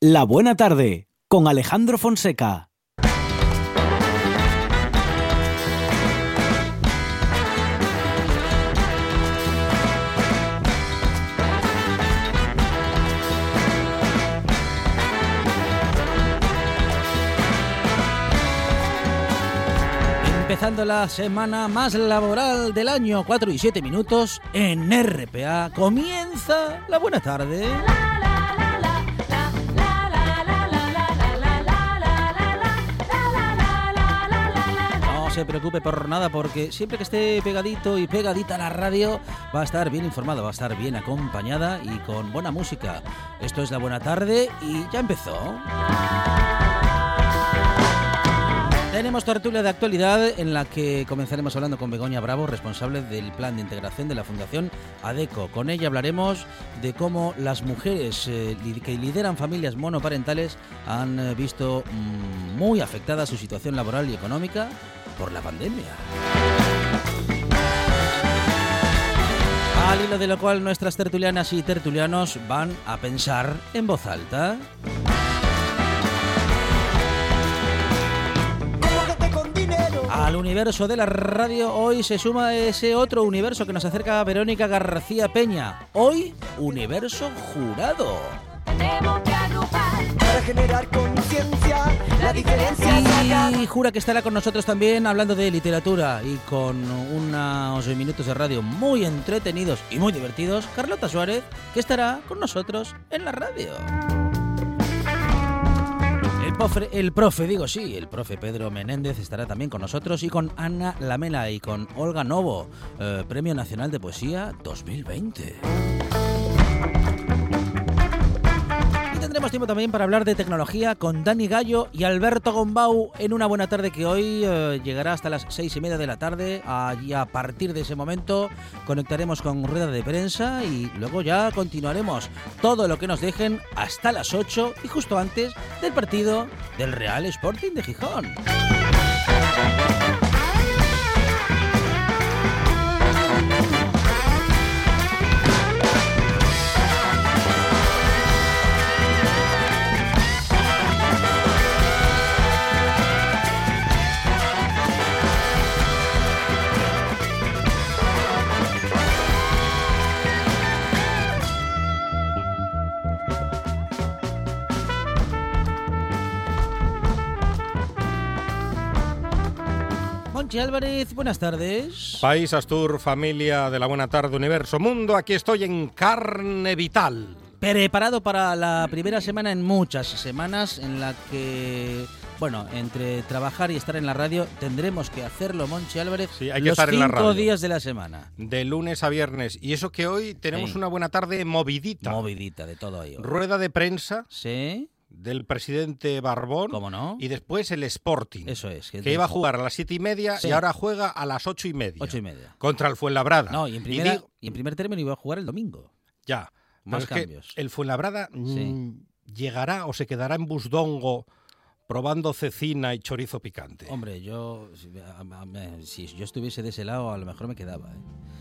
La Buena Tarde con Alejandro Fonseca. Empezando la semana más laboral del año, 4 y 7 minutos, en RPA comienza la buena tarde. Se preocupe por nada porque siempre que esté pegadito y pegadita a la radio va a estar bien informada, va a estar bien acompañada y con buena música. Esto es la buena tarde y ya empezó. Tenemos tertulia de actualidad en la que comenzaremos hablando con Begoña Bravo, responsable del plan de integración de la Fundación ADECO. Con ella hablaremos de cómo las mujeres eh, que lideran familias monoparentales han eh, visto mm, muy afectada su situación laboral y económica por la pandemia. Al hilo de lo cual nuestras tertulianas y tertulianos van a pensar en voz alta. Al universo de la radio hoy se suma ese otro universo que nos acerca Verónica García Peña. Hoy, universo jurado. Tenemos que agrupar para generar conciencia. La diferencia saca. Y jura que estará con nosotros también hablando de literatura y con unos minutos de radio muy entretenidos y muy divertidos, Carlota Suárez, que estará con nosotros en la radio. El profe, el profe, digo sí, el profe Pedro Menéndez estará también con nosotros y con Ana Lamela y con Olga Novo, eh, Premio Nacional de Poesía 2020. Y tendremos tiempo también para hablar de tecnología con Dani Gallo y Alberto Gombau en una buena tarde que hoy eh, llegará hasta las seis y media de la tarde. Allí a partir de ese momento conectaremos con rueda de prensa y luego ya continuaremos todo lo que nos dejen hasta las 8 y justo antes del partido del Real Sporting de Gijón. Monchi Álvarez, buenas tardes. País Astur, familia de la Buena Tarde, Universo Mundo, aquí estoy en carne vital. Preparado para la primera semana en muchas semanas en la que, bueno, entre trabajar y estar en la radio tendremos que hacerlo, Monchi Álvarez, Sí, hay que los estar en la cinco radio. días de la semana. De lunes a viernes. Y eso que hoy tenemos Sí. una buena tarde movidita. Movidita de todo ello. Rueda de prensa Sí, del presidente Barbón. ¿cómo no? Y después el Sporting. Eso es. Que iba a jugar a las siete y media Sí. y ahora juega a las ocho y media. Ocho y media. Contra el Fuenlabrada. No, y en, primera, digo- y en primer término iba a jugar el domingo. ya. Más cambios. el Fuenlabrada mm, Sí. llegará o se quedará en Busdongo probando cecina y chorizo picante. Hombre, yo, si, yo estuviese de ese lado, a lo mejor me quedaba. ¿eh?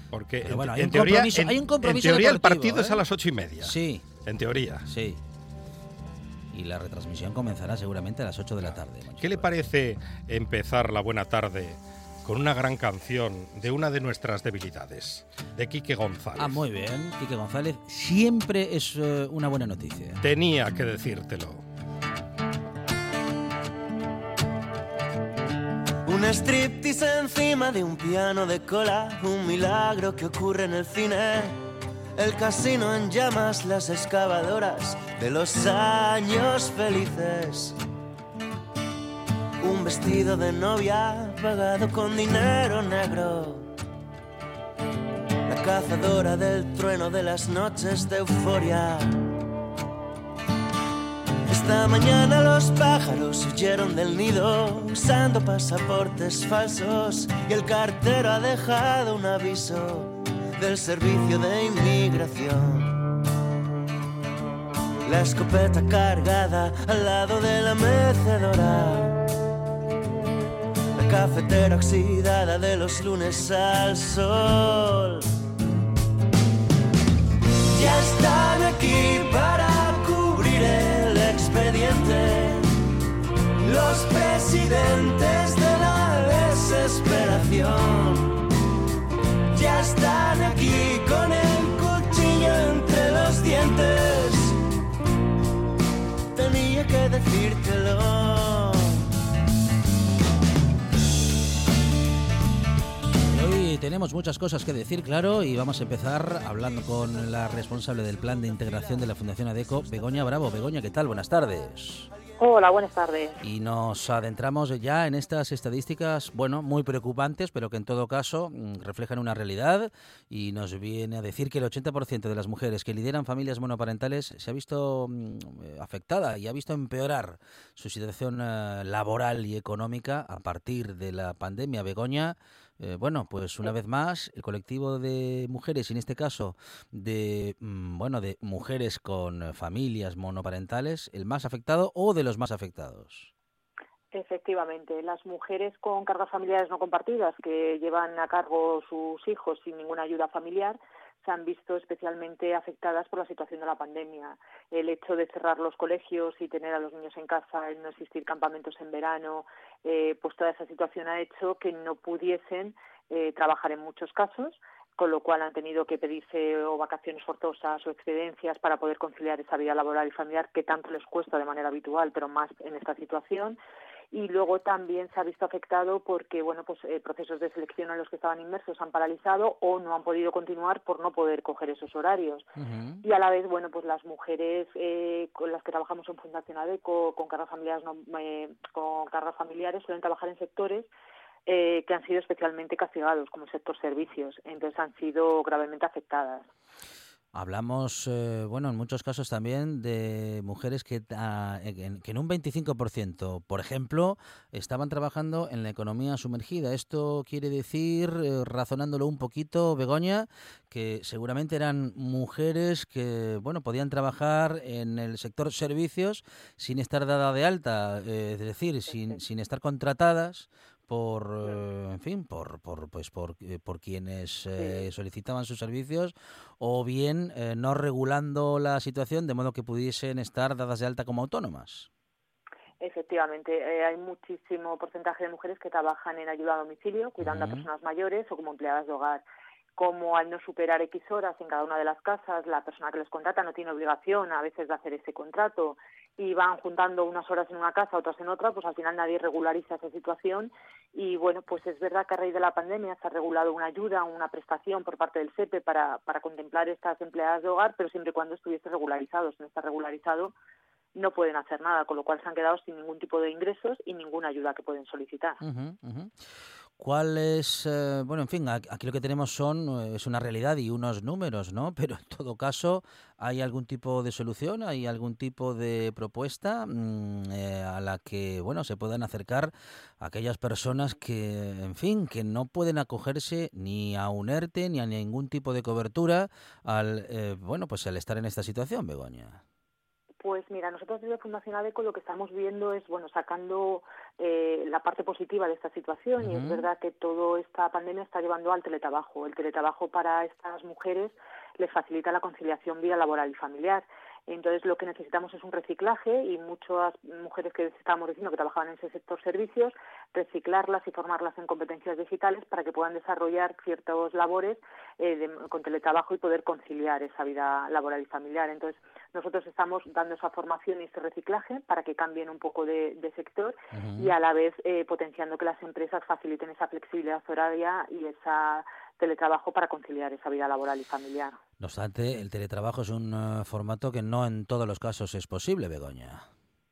Porque Pero en, bueno, hay en un teoría, compromiso- en- hay un compromiso en teoría el partido es ¿eh? a las ocho y media. Sí, En teoría. sí. Y la retransmisión comenzará seguramente a las 8 de la tarde. ¿Qué le parece empezar la buena tarde con una gran canción de una de nuestras debilidades, de Quique González? Ah, muy bien. Quique González siempre es eh, una buena noticia. Tenía que decírtelo. Un striptease encima de un piano de cola, un milagro que ocurre en el cine. El casino en llamas, las excavadoras de los años felices. Un vestido de novia pagado con dinero negro. La cazadora del trueno de las noches de euforia. Esta mañana los pájaros huyeron del nido usando pasaportes falsos y el cartero ha dejado un aviso del servicio de inmigración. La escopeta cargada al lado de la mecedora. La cafetera oxidada de los lunes al sol. Ya están aquí tenemos muchas cosas que decir, claro, y vamos a empezar hablando con la responsable del plan de integración de la Fundación ADECO, Begoña Bravo. Begoña, ¿qué tal? Buenas tardes. Hola, buenas tardes. Y nos adentramos ya en estas estadísticas, bueno, muy preocupantes, pero que en todo caso mm, reflejan una realidad y nos viene a decir que el 80% de las mujeres que lideran familias monoparentales se ha visto mm, eh, afectada y ha visto empeorar su situación eh, laboral y económica a partir de la pandemia. Begoña, eh, bueno, pues una vez más, el colectivo de mujeres, y en este caso de mm, bueno, de mujeres con familias monoparentales, el más afectado o de los más afectados. Efectivamente, las mujeres con cargas familiares no compartidas que llevan a cargo sus hijos sin ninguna ayuda familiar se han visto especialmente afectadas por la situación de la pandemia. El hecho de cerrar los colegios y tener a los niños en casa, el no existir campamentos en verano, eh, pues toda esa situación ha hecho que no pudiesen eh, trabajar en muchos casos con lo cual han tenido que pedirse o vacaciones forzosas o excedencias para poder conciliar esa vida laboral y familiar que tanto les cuesta de manera habitual, pero más en esta situación y luego también se ha visto afectado porque bueno pues eh, procesos de selección en los que estaban inmersos han paralizado o no han podido continuar por no poder coger esos horarios. Y a la vez bueno pues las mujeres eh, con las que trabajamos en Fundación ADECO con cargas familiares no, eh, con cargas familiares suelen trabajar en sectores que han sido especialmente castigados como el sector servicios. Entonces han sido gravemente afectadas Hablamos, eh, bueno, en muchos casos también de mujeres que, ah, en, que en un 25%, por ejemplo, estaban trabajando en la economía sumergida. Esto quiere decir, eh, razonándolo un poquito, Begoña, que seguramente eran mujeres que, bueno, podían trabajar en el sector servicios sin estar dada de alta, eh, es decir, sin, sin estar contratadas por eh, en fin por por pues por, eh, por quienes eh, solicitaban sus servicios o bien no regulando la situación de modo que pudiesen estar dadas de alta como autónomas. Efectivamente, hay muchísimo porcentaje de mujeres que trabajan en ayuda a domicilio, cuidando a personas mayores o como empleadas de hogar. Como al no superar X horas en cada una de las casas, la persona que les contrata no tiene obligación a veces de hacer ese contrato y van juntando unas horas en una casa, otras en otra, pues al final nadie regulariza esa situación y bueno, pues es verdad que a raíz de la pandemia se ha regulado una ayuda, una prestación por parte del SEPE para, para contemplar estas empleadas de hogar, pero siempre y cuando estuviese regularizado. Si no está regularizado, no pueden hacer nada, con lo cual se han quedado sin ningún tipo de ingresos y ninguna ayuda que pueden solicitar. ¿Cuál es, eh, bueno, en fin, aquí lo que tenemos son, eh, es una realidad y unos números, ¿no? Pero en todo caso, ¿hay algún tipo de solución, hay algún tipo de propuesta mm, eh, a la que, bueno, se puedan acercar aquellas personas que, en fin, que no pueden acogerse ni a un ERTE ni a ningún tipo de cobertura al, bueno, pues al estar en esta situación, Begoña? Pues mira, nosotros desde Fundación ADECO lo que estamos viendo es, bueno, sacando eh, la parte positiva de esta situación y es verdad que toda esta pandemia está llevando al teletrabajo. El teletrabajo para estas mujeres les facilita la conciliación vida laboral y familiar. Entonces lo que necesitamos es un reciclaje y muchas mujeres que estábamos diciendo que trabajaban en ese sector servicios, reciclarlas y formarlas en competencias digitales para que puedan desarrollar ciertas labores eh, con teletrabajo y poder conciliar esa vida laboral y familiar. Entonces nosotros estamos dando esa formación y ese reciclaje para que cambien un poco de, sector y a la vez eh, potenciando que las empresas faciliten esa flexibilidad horaria y esa teletrabajo para conciliar esa vida laboral y familiar. No obstante, el teletrabajo es un eh, formato que no en todos los casos es posible, Begoña.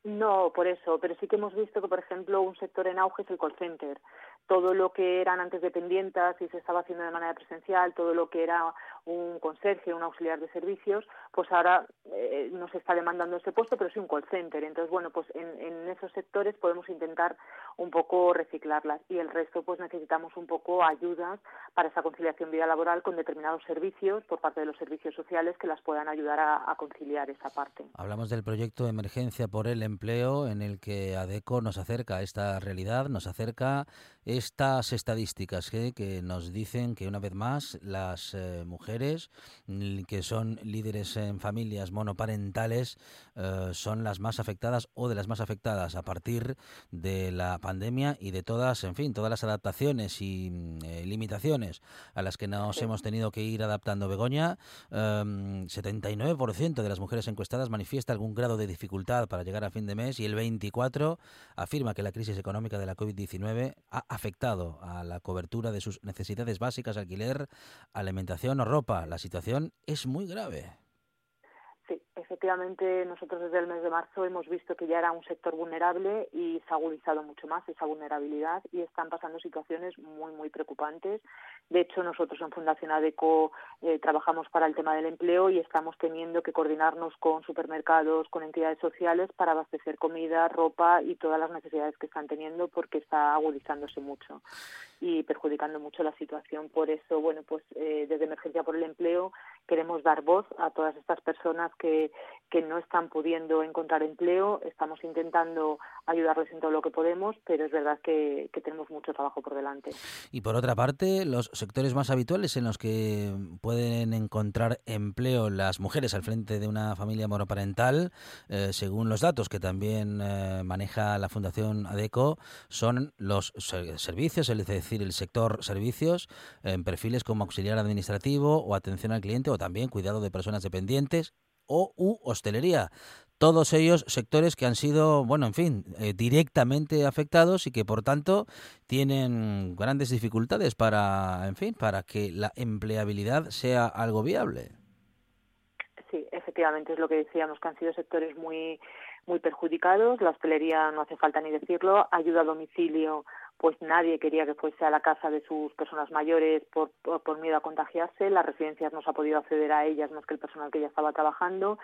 No, por eso, pero sí que hemos visto que, por ejemplo, un sector en auge es el call center. Todo lo que eran antes dependientes y se estaba haciendo de manera presencial, todo lo que era un conserje, un auxiliar de servicios, pues ahora eh, no se está demandando ese puesto, pero sí un call center. Entonces, bueno, pues en, esos sectores podemos intentar un poco reciclarlas y el resto, pues necesitamos un poco ayudas para esa conciliación vida laboral con determinados servicios por parte de los servicios sociales que las puedan ayudar a, conciliar esa parte. Hablamos del proyecto emergencia por el empleo en el que ADECO nos acerca a esta realidad, nos acerca estas estadísticas ¿eh? que nos dicen que una vez más las eh, mujeres que son líderes en familias monoparentales eh, son las más afectadas o de las más afectadas a partir de la pandemia y de todas, en fin, todas las adaptaciones y mm, limitaciones a las que nos hemos tenido que ir adaptando. Begoña, 79% em, de las mujeres encuestadas manifiesta algún grado de dificultad para llegar a fin de mes y el 24% afirma que la crisis económica de la COVID-19 ha afectado a la cobertura de sus necesidades básicas, alquiler, alimentación o ropa. La situación es muy grave. Efectivamente nosotros desde el mes de marzo hemos visto que ya era un sector vulnerable y se ha agudizado mucho más esa vulnerabilidad y están pasando situaciones muy, muy preocupantes. De hecho, nosotros en Fundación ADECO eh, trabajamos para el tema del empleo y estamos teniendo que coordinarnos con supermercados, con entidades sociales para abastecer comida, ropa y todas las necesidades que están teniendo porque está agudizándose mucho y perjudicando mucho la situación. Por eso, bueno, pues eh, desde Emergencia por el Empleo queremos dar voz a todas estas personas que, que no están pudiendo encontrar empleo. Estamos intentando ayudarles en todo lo que podemos, pero es verdad que, tenemos mucho trabajo por delante. Y por otra parte, los sectores más habituales en los que pueden encontrar empleo las mujeres al frente de una familia monoparental, eh, según los datos que también eh, maneja la Fundación ADECO, son los servicios, es decir, el sector servicios, en perfiles como auxiliar administrativo o atención al cliente o también cuidado de personas dependientes o u hostelería. Todos ellos sectores que han sido, bueno, en fin, eh, directamente afectados y que por tanto tienen grandes dificultades para, en fin, para que la empleabilidad sea algo viable. Sí, efectivamente es lo que decíamos, que han sido sectores muy muy perjudicados. La hostelería, no hace falta ni decirlo, ayuda a domicilio pues nadie quería que fuese a la casa de sus personas mayores por, por, miedo a contagiarse. Las residencias no se ha podido acceder a ellas más que el personal que ya estaba trabajando.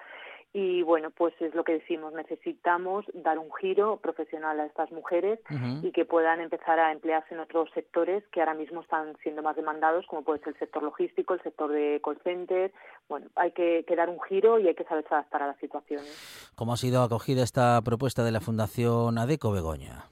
Y bueno, pues es lo que decimos, necesitamos dar un giro profesional a estas mujeres y que puedan empezar a emplearse en otros sectores que ahora mismo están siendo más demandados, como puede ser el sector logístico, el sector de call center. Bueno, hay que, que dar un giro y hay que saber adaptar a las situaciones. ¿Cómo ha sido acogida esta propuesta de la Fundación ADECO Begoña?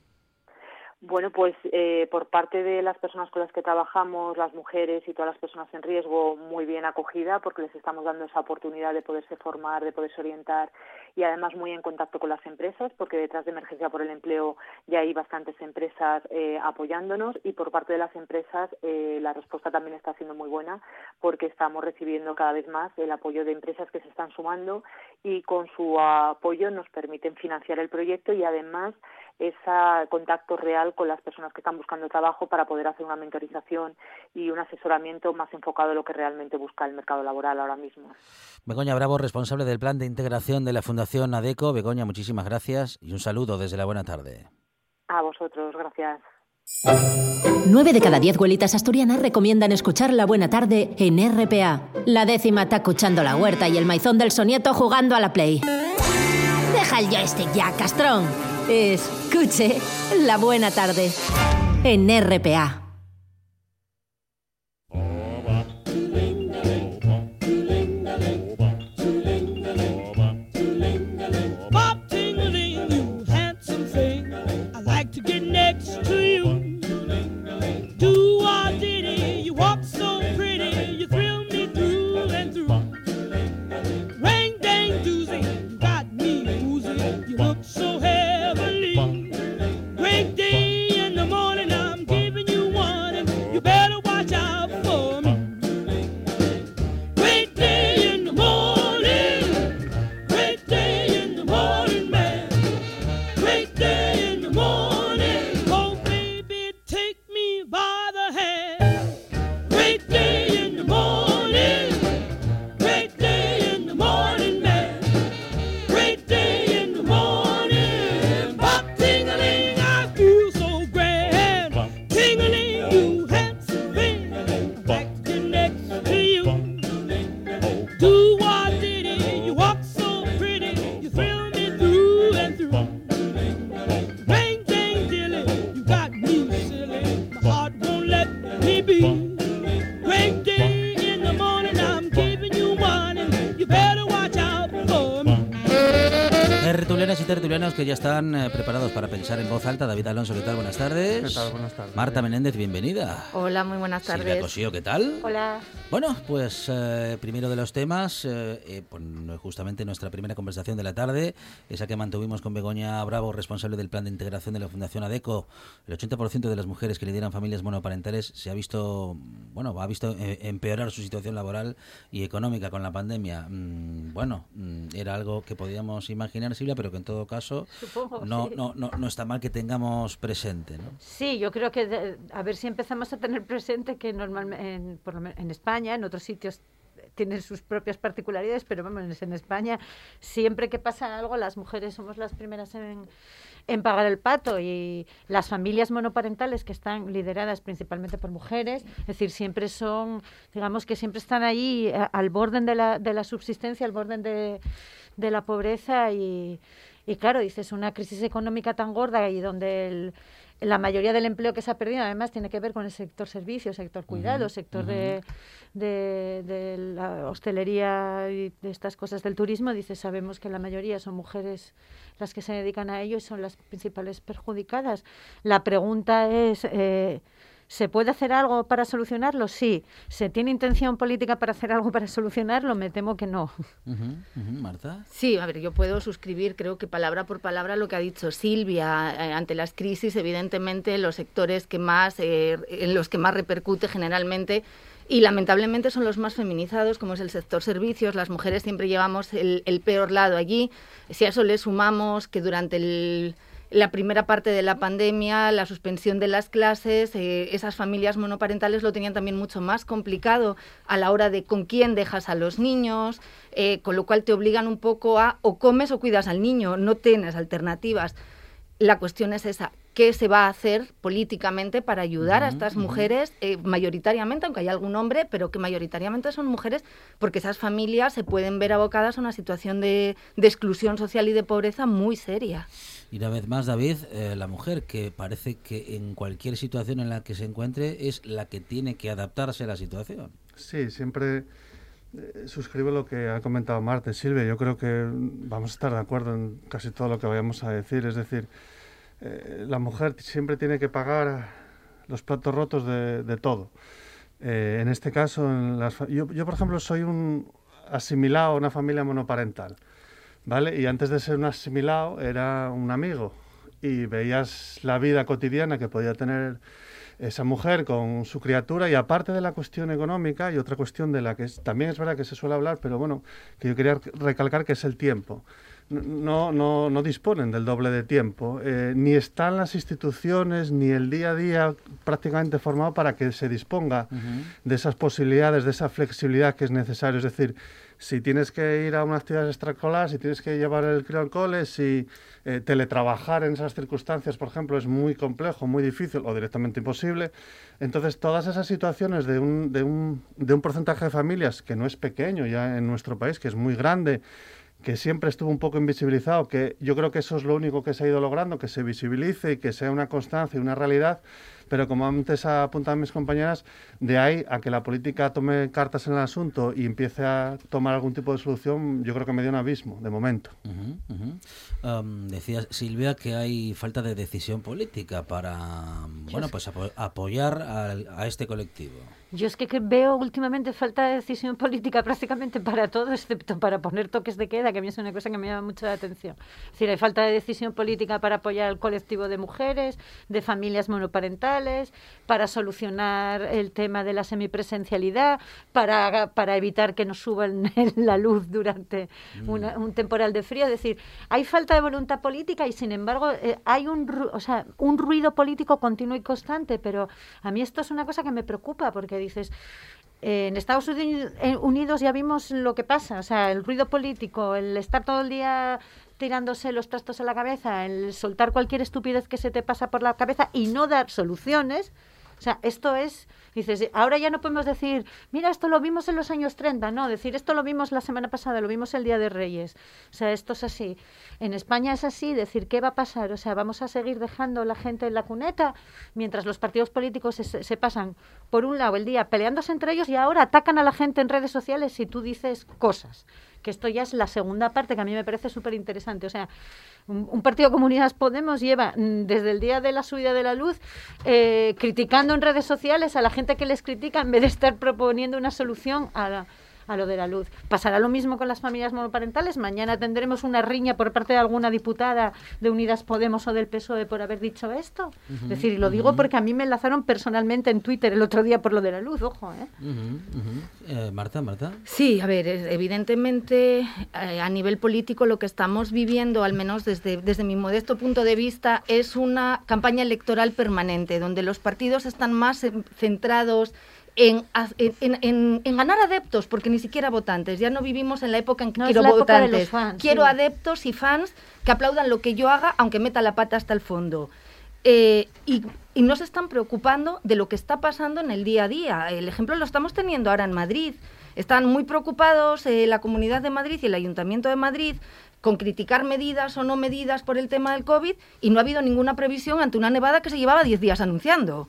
Bueno, pues eh, por parte de las personas con las que trabajamos, las mujeres y todas las personas en riesgo, muy bien acogida porque les estamos dando esa oportunidad de poderse formar, de poderse orientar y además muy en contacto con las empresas porque detrás de Emergencia por el Empleo ya hay bastantes empresas eh, apoyándonos y por parte de las empresas eh, la respuesta también está siendo muy buena porque estamos recibiendo cada vez más el apoyo de empresas que se están sumando y con su apoyo nos permiten financiar el proyecto y además ese contacto real con las personas que están buscando trabajo para poder hacer una mentorización y un asesoramiento más enfocado en lo que realmente busca el mercado laboral ahora mismo. Begoña Bravo, responsable del plan de integración de la Fundación ADECO. Begoña, muchísimas gracias y un saludo desde la buena tarde. A vosotros, gracias. Nueve de cada diez huelitas asturianas recomiendan escuchar La Buena Tarde en RPA. La décima está escuchando la huerta y el maizón del sonieto jugando a la Play. Deja el joystick ya, castrón. Escuche La Buena Tarde en RPA. Bienvenida. Hola, muy buenas Silvia tardes. Cosío, ¿qué tal? Hola. Bueno, pues eh, primero de los temas, eh, eh, pues, justamente nuestra primera conversación de la tarde, esa que mantuvimos con Begoña Bravo, responsable del plan de integración de la Fundación ADECO. El 80% de las mujeres que lideran familias monoparentales se ha visto, bueno, ha visto eh, empeorar su situación laboral y económica con la pandemia. Mm, bueno, mm, era algo que podíamos imaginar, Silvia, pero que en todo caso Supongo, no, sí. no, no, no está mal que tengamos presente, ¿no? Sí, yo creo que de- a ver si empezamos a tener presente que normalmente en, por lo men- en España, en otros sitios tienen sus propias particularidades, pero vamos, en España siempre que pasa algo las mujeres somos las primeras en, en pagar el pato y las familias monoparentales que están lideradas principalmente por mujeres, es decir, siempre son, digamos que siempre están ahí a- al borde de la, de la subsistencia, al borde de, de la pobreza y, y claro, dices, una crisis económica tan gorda y donde el, la mayoría del empleo que se ha perdido además tiene que ver con el sector servicios, sector cuidado, sector de, de, de la hostelería y de estas cosas del turismo. Dices, sabemos que la mayoría son mujeres las que se dedican a ello y son las principales perjudicadas. La pregunta es... eh, ¿Se puede hacer algo para solucionarlo? Sí. ¿Se tiene intención política para hacer algo para solucionarlo? Me temo que no. Marta. Sí, a ver, yo puedo suscribir, creo que palabra por palabra, lo que ha dicho Silvia. Eh, ante las crisis, evidentemente, los sectores que más, eh, en los que más repercute generalmente y lamentablemente son los más feminizados, como es el sector servicios. Las mujeres siempre llevamos el, el peor lado allí. Si a eso le sumamos que durante el- la primera parte de la pandemia, la suspensión de las clases, eh, esas familias monoparentales lo tenían también mucho más complicado a la hora de con quién dejas a los niños, eh, con lo cual te obligan un poco a o comes o cuidas al niño, no tienes alternativas. La cuestión es esa, ¿qué se va a hacer políticamente para ayudar a Ujú, estas ujú. mujeres, eh, mayoritariamente, aunque haya algún hombre, pero que mayoritariamente son mujeres, porque esas familias se pueden ver abocadas a una situación de, de exclusión social y de pobreza muy seria. Y una vez más, David, eh, la mujer que parece que en cualquier situación en la que se encuentre es la que tiene que adaptarse a la situación. Sí, siempre eh, suscribo lo que ha comentado Marta y Silvia. Yo creo que vamos a estar de acuerdo en casi todo lo que vayamos a decir. Es decir, eh, la mujer siempre tiene que pagar los platos rotos de, todo. Eh, en este caso, yo, por ejemplo, soy un asimilado a una familia monoparental. ¿Vale? Y antes de ser un asimilado era un amigo y veías la vida cotidiana que podía tener esa mujer con su criatura y aparte de la cuestión económica y otra cuestión de la que también es verdad que se suele hablar, pero bueno, que yo quería recalcar que es el tiempo. No, no, no disponen del doble de tiempo, eh, ni están las instituciones ni el día a día prácticamente formado para que se disponga de esas posibilidades, de esa flexibilidad que es necesario. Es decir, si tienes que ir a una actividad extraescolar, si tienes que llevar el crío al cole, si eh, teletrabajar en esas circunstancias, por ejemplo, es muy complejo, muy difícil o directamente imposible. Entonces, todas esas situaciones de un, de un, de un porcentaje de familias que no es pequeño ya en nuestro país, que es muy grande, que siempre estuvo un poco invisibilizado, que yo creo que eso es lo único que se ha ido logrando, que se visibilice y que sea una constancia y una realidad, pero como antes apuntaban mis compañeras, de ahí a que la política tome cartas en el asunto y empiece a tomar algún tipo de solución, yo creo que me dio un abismo, de momento. Ujú, ujú. Am, decía Silvia que hay falta de decisión política para bueno pues apo- apoyar al- a, este colectivo. Yo es que, veo últimamente falta de decisión política prácticamente para todo, excepto para poner toques de queda, que a mí es una cosa que me llama mucho la atención. Es decir, hay falta de decisión política para apoyar al colectivo de mujeres, de familias monoparentales, para solucionar el tema de la semipresencialidad, para, para evitar que nos suban la luz durante una- un temporal de frío. Es decir, hay falta de voluntad política y, sin embargo, eh, hay un, o sea, un ruido político continuo y constante, pero a mí esto es una cosa que me preocupa porque dices, eh, en Estados eh, Unidos ya vimos lo que pasa, o sea, el ruido político, el estar todo el día tirándose los trastos a la cabeza, el soltar cualquier estupidez que se te pasa por la cabeza y no dar soluciones. O sea, esto es, dices, ahora ya no podemos decir, mira, esto lo vimos en los años 30, no, decir, esto lo vimos la semana pasada, lo vimos el Día de Reyes. O sea, esto es así. En España es así, decir, ¿qué va a pasar? O sea, vamos a seguir dejando la gente en la cuneta mientras los partidos políticos se, se pasan, por un lado, el día peleándose entre ellos y ahora atacan a la gente en redes sociales si tú dices cosas que esto ya es la segunda parte que a mí me parece súper interesante. O sea, un, partido Comunidades Podemos lleva mm, desde el día de la subida de la luz eh, criticando en redes sociales a la gente que les critica en vez de estar proponiendo una solución a la a lo de la luz. ¿Pasará lo mismo con las familias monoparentales? Mañana tendremos una riña por parte de alguna diputada de Unidas Podemos o del PSOE por haber dicho esto. es decir, y lo digo porque a mí me enlazaron personalmente en Twitter el otro día por lo de la luz, ojo. ¿eh? eh Marta, Marta. Sí, a ver, evidentemente eh, a nivel político lo que estamos viviendo, al menos desde, desde mi modesto punto de vista, es una campaña electoral permanente, donde los partidos están más centrados en, en, ganar adeptos, porque ni siquiera votantes. Ya no vivimos en la época en que quiero votantes. quiero adeptos y fans que aplaudan lo que yo haga, aunque meta la pata hasta el fondo. Eh, y, no se están preocupando de lo que está pasando en el día a día. El ejemplo lo estamos teniendo ahora en Madrid. Están muy preocupados eh, la Comunidad de Madrid y el Ayuntamiento de Madrid con criticar medidas o no medidas por el tema del COVID y no ha habido ninguna previsión ante una nevada que se llevaba 10 días anunciando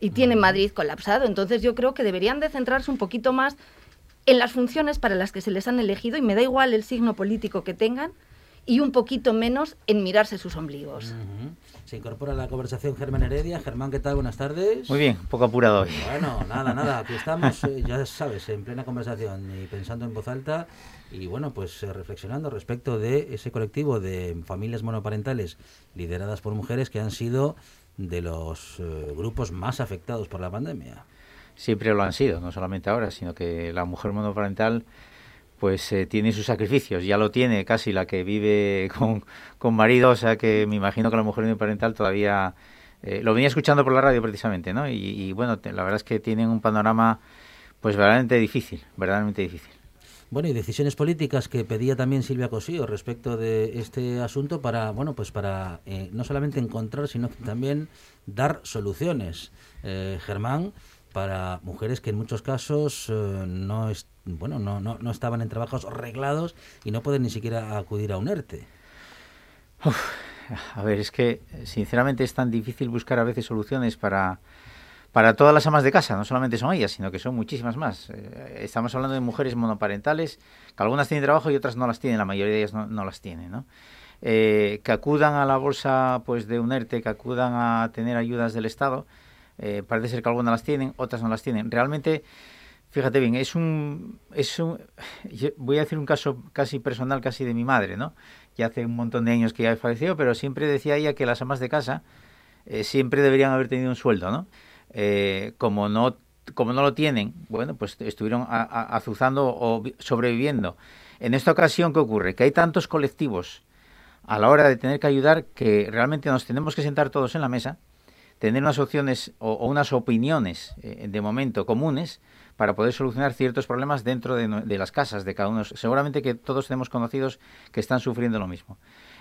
y tiene Madrid colapsado. Entonces yo creo que deberían de centrarse un poquito más en las funciones para las que se les han elegido y me da igual el signo político que tengan y un poquito menos en mirarse sus ombligos. Se incorpora a la conversación Germán Heredia. Germán, ¿qué tal? Buenas tardes. Muy bien, un poco apurado hoy. Bueno, nada, nada, aquí estamos, eh, ya sabes, en plena conversación y pensando en voz alta y bueno, pues eh, reflexionando respecto de ese colectivo de familias monoparentales lideradas por mujeres que han sido de los eh, grupos más afectados por la pandemia. Siempre lo han sido, no solamente ahora, sino que la mujer monoparental pues eh, tiene sus sacrificios, ya lo tiene casi la que vive con, con marido, o sea que me imagino que la mujer monoparental todavía... Eh, lo venía escuchando por la radio precisamente, ¿no? Y, bueno, la verdad es que tienen un panorama pues verdaderamente difícil, verdaderamente difícil. Bueno, y decisiones políticas que pedía también Silvia Cosío respecto de este asunto para, bueno, pues para eh, no solamente encontrar, sino también dar soluciones. Eh, Germán, para mujeres que en muchos casos eh, no, es, bueno, no, no, no, estaban en trabajos arreglados y no pueden ni siquiera acudir a un ERTE. a ver, es que sinceramente es tan difícil buscar a veces soluciones para para todas las amas de casa, no solamente son ellas, sino que son muchísimas más. Eh, estamos hablando de mujeres monoparentales, que algunas tienen trabajo y otras no las tienen, la mayoría de ellas no, las tienen, ¿no? Eh, que acudan a la bolsa pues de UNERTE, que acudan a tener ayudas del Estado, eh, parece ser que algunas las tienen, otras no las tienen. Realmente, fíjate bien, es un, es un, voy a decir un caso casi personal, casi de mi madre, ¿no? Ya hace un montón de años que ya falleció, pero siempre decía ella que las amas de casa siempre deberían haber tenido un sueldo, ¿no? Eh, como no como no lo tienen, bueno, pues estuvieron azuzando o sobreviviendo. En esta ocasión, ¿qué ocurre? Que hay tantos colectivos a la hora de tener que ayudar que realmente nos tenemos que sentar todos en la mesa, tener unas opciones o, unas opiniones eh, de momento comunes para poder solucionar ciertos problemas dentro de, las casas de cada uno. Seguramente que todos tenemos conocidos que están sufriendo lo mismo.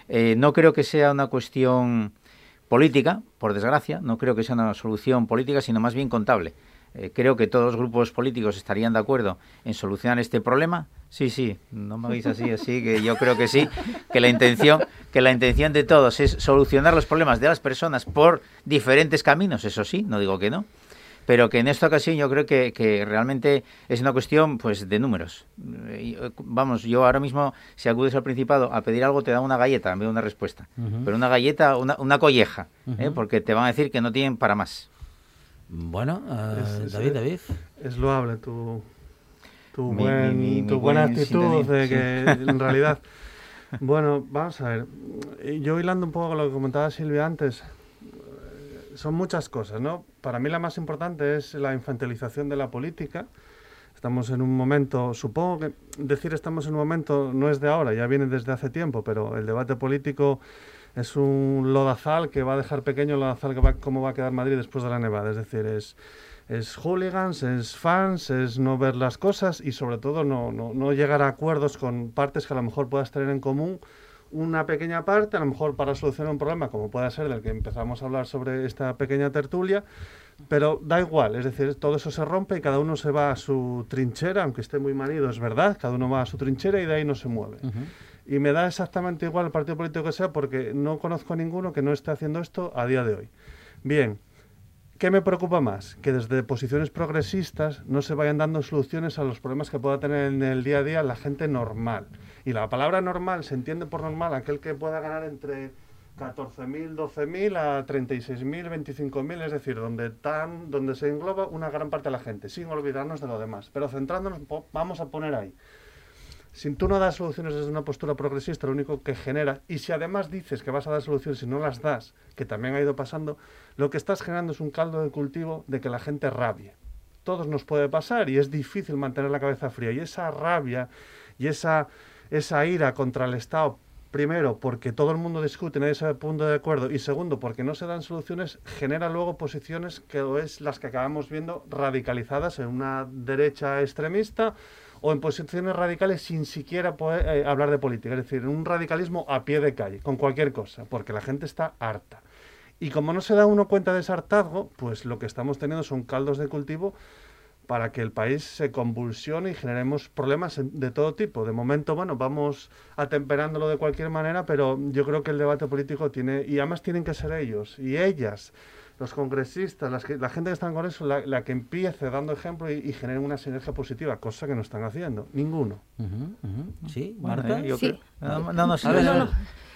Eh, no creo que sea una cuestión política, por desgracia, no creo que sea una solución política, sino más bien contable. Eh, creo que todos los grupos políticos estarían de acuerdo en solucionar este problema. Sí, sí, no me veis así, así que yo creo que sí, que la intención, que la intención de todos es solucionar los problemas de las personas por diferentes caminos, eso sí, no digo que no pero que en esta ocasión yo creo que, que realmente es una cuestión pues de números. Eh, vamos, yo ahora mismo, si acudes al Principado a pedir algo, te dan una galleta en vez de una respuesta. Pero una galleta, una, una colleja, ¿eh? porque te van a decir que no tienen para más. Bueno, eh, David, David. Es loable tu, tu, buena actitud de que en realidad... Bueno, vamos a ver. Yo hilando un poco con lo que comentaba Silvia antes, son muchas cosas, ¿no? Para mí la más importante es la infantilización de la política. Estamos en un momento, supongo que decir estamos en un momento no es de ahora, ya viene desde hace tiempo, pero el debate político es un lodazal que va a dejar pequeño el lodazal que va, cómo va a quedar Madrid después de la nevada. Es decir, es, es hooligans, es fans, es no ver las cosas y sobre todo no, no, no llegar a acuerdos con partes que a lo mejor puedas tener en común una pequeña parte, a lo mejor para solucionar un problema, como puede ser del que empezamos a hablar sobre esta pequeña tertulia, pero da igual, es decir, todo eso se rompe y cada uno se va a su trinchera, aunque esté muy manido, es verdad, cada uno va a su trinchera y de ahí no se mueve. Y me da exactamente igual el partido político que sea porque no conozco a ninguno que no esté haciendo esto a día de hoy. Bien, ¿Qué me preocupa más? Que desde posiciones progresistas no se vayan dando soluciones a los problemas que pueda tener en el día a día la gente normal. Y la palabra normal se entiende por normal aquel que pueda ganar entre 14.000, 12.000 a 36.000, 25.000, es decir, donde, tan, donde se engloba una gran parte de la gente, sin olvidarnos de lo demás. Pero centrándonos, vamos a poner ahí. Si tú no das soluciones desde una postura progresista, lo único que genera, y si además dices que vas a dar soluciones y no las das, que también ha ido pasando, lo que estás generando es un caldo de cultivo de que la gente rabie. Todos nos puede pasar y es difícil mantener la cabeza fría. Y esa rabia y esa, esa ira contra el Estado primero, porque todo el mundo discute, nadie se punto de acuerdo, y segundo, porque no se dan soluciones, genera luego posiciones que es las que acabamos viendo radicalizadas en una derecha extremista o en posiciones radicales sin siquiera poder eh, hablar de política, es decir, un radicalismo a pie de calle, con cualquier cosa, porque la gente está harta. Y como no se da uno cuenta de ese hartazgo, pues lo que estamos teniendo son caldos de cultivo para que el país se convulsione y generemos problemas de todo tipo. De momento, bueno, vamos atemperándolo de cualquier manera, pero yo creo que el debate político tiene, y además tienen que ser ellos y ellas, los congresistas, las la gente que está en Congreso, la, la que empiece dando ejemplo y, y genere una sinergia positiva, cosa que no están haciendo, ninguno. Sí, Marta. yo Sí. creo- sí,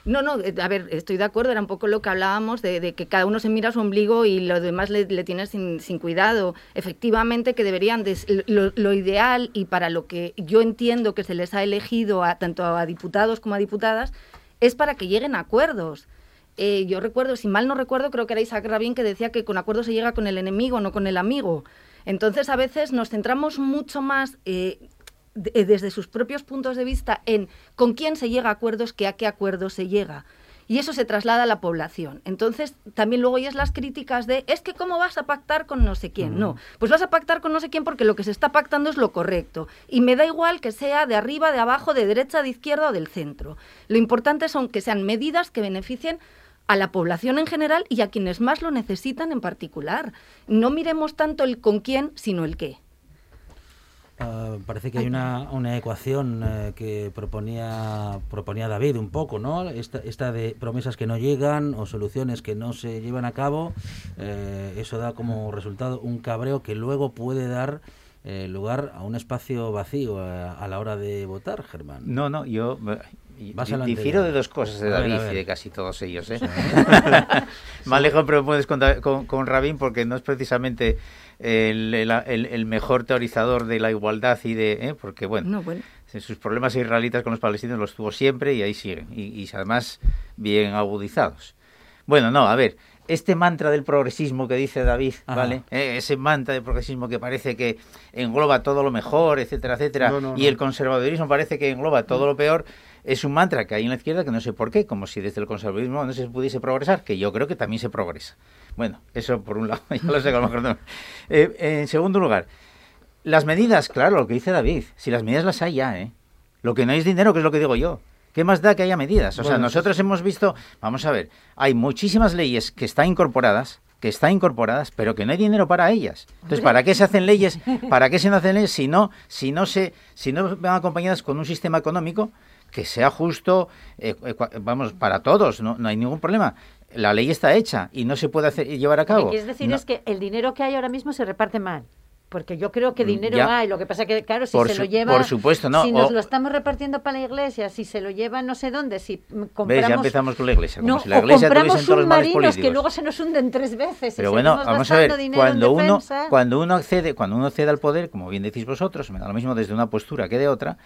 no. No, eh, a ver, estoy de acuerdo, era un poco lo que hablábamos de, que cada uno se mira su ombligo y lo demás le, le tiene sin, sin cuidado. Efectivamente que deberían, de, lo, lo ideal y para lo que yo entiendo que se les ha elegido a, tanto a diputados como a diputadas, es para que lleguen a acuerdos. Eh, yo recuerdo, si mal no recuerdo, creo que era Isaac Rabin que decía que con acuerdos se llega con el enemigo, no con el amigo. Entonces, a veces nos centramos mucho más eh, de- eh, desde sus propios puntos de vista en con quién se llega a acuerdos que a qué acuerdos se llega. Y eso se traslada a la población. Entonces, también luego oyes las críticas de, es que cómo vas a pactar con no sé quién. No, pues vas a pactar con no sé quién porque lo que se está pactando es lo correcto. Y me da igual que sea de arriba, de abajo, de derecha, de izquierda o del centro. Lo importante son que sean medidas que beneficien a la población en general y a quienes más lo necesitan en particular. No miremos tanto el con quién, sino el qué. Ah, parece que hay una, una ecuación eh, que proponía proponía David un poco, ¿no? Esta, esta de promesas que no llegan o soluciones que no se llevan a cabo, eh, eso da como resultado un cabreo que luego puede dar eh, lugar a un espacio vacío a, a la hora de votar, Germán. No, no, yo eh, Vas difiero de dos cosas de David y de casi todos ellos. ¿eh? Más lejos pero puedes con, Da- con, con Rabin porque no es precisamente el, el- el- el mejor teorizador de la igualdad y de... ¿eh? Porque, bueno, No, bueno. sus problemas israelitas con los palestinos los tuvo siempre y ahí siguen. Y, y además bien agudizados. Bueno, no, a ver, este mantra del progresismo que dice David, Ajá. ¿vale? Eh, ese mantra del progresismo que parece que engloba todo lo mejor, etcétera, etcétera, No, no, y no. el conservadurismo parece que engloba todo lo peor, es un mantra que hay en la izquierda que no sé por qué, como si desde el conservadurismo no se pudiese progresar, que yo creo que también se progresa. Bueno, eso por un lado, ya lo sé a lo mejor no. Eh, en segundo lugar, las medidas, claro, lo que dice David, si las medidas las hay ya, ¿eh? Lo que no hay es dinero, que es lo que digo yo. ¿Qué más da que haya medidas? O sea, nosotros hemos visto, vamos a ver, hay muchísimas leyes que están incorporadas, que están incorporadas, pero que no hay dinero para ellas. Entonces, ¿para qué se hacen leyes? ¿Para qué se hacen leyes si no, si no se, si no van acompañadas con un sistema económico que sea justo, eh, eh, vamos, para todos, no, no hay ningún problema. La ley está hecha y no se puede hacer, llevar a Lo que cabo. quieres decir No. es que el dinero que hay ahora mismo se reparte mal. Porque yo creo que Mm, dinero ya. hay, lo que pasa que, claro, si Por se su- lo lleva... por supuesto, no, Si nos lo estamos repartiendo para la iglesia, si se lo lleva no sé dónde, si compramos... ¿Ves? Ya empezamos con la iglesia. Como No, si la o iglesia compramos todos submarinos que luego se nos hunden tres veces. y Pero bueno, vamos a ver, cuando uno, defensa. cuando uno accede, cuando uno accede al poder, como bien decís vosotros, me da lo mismo desde una postura que de otra,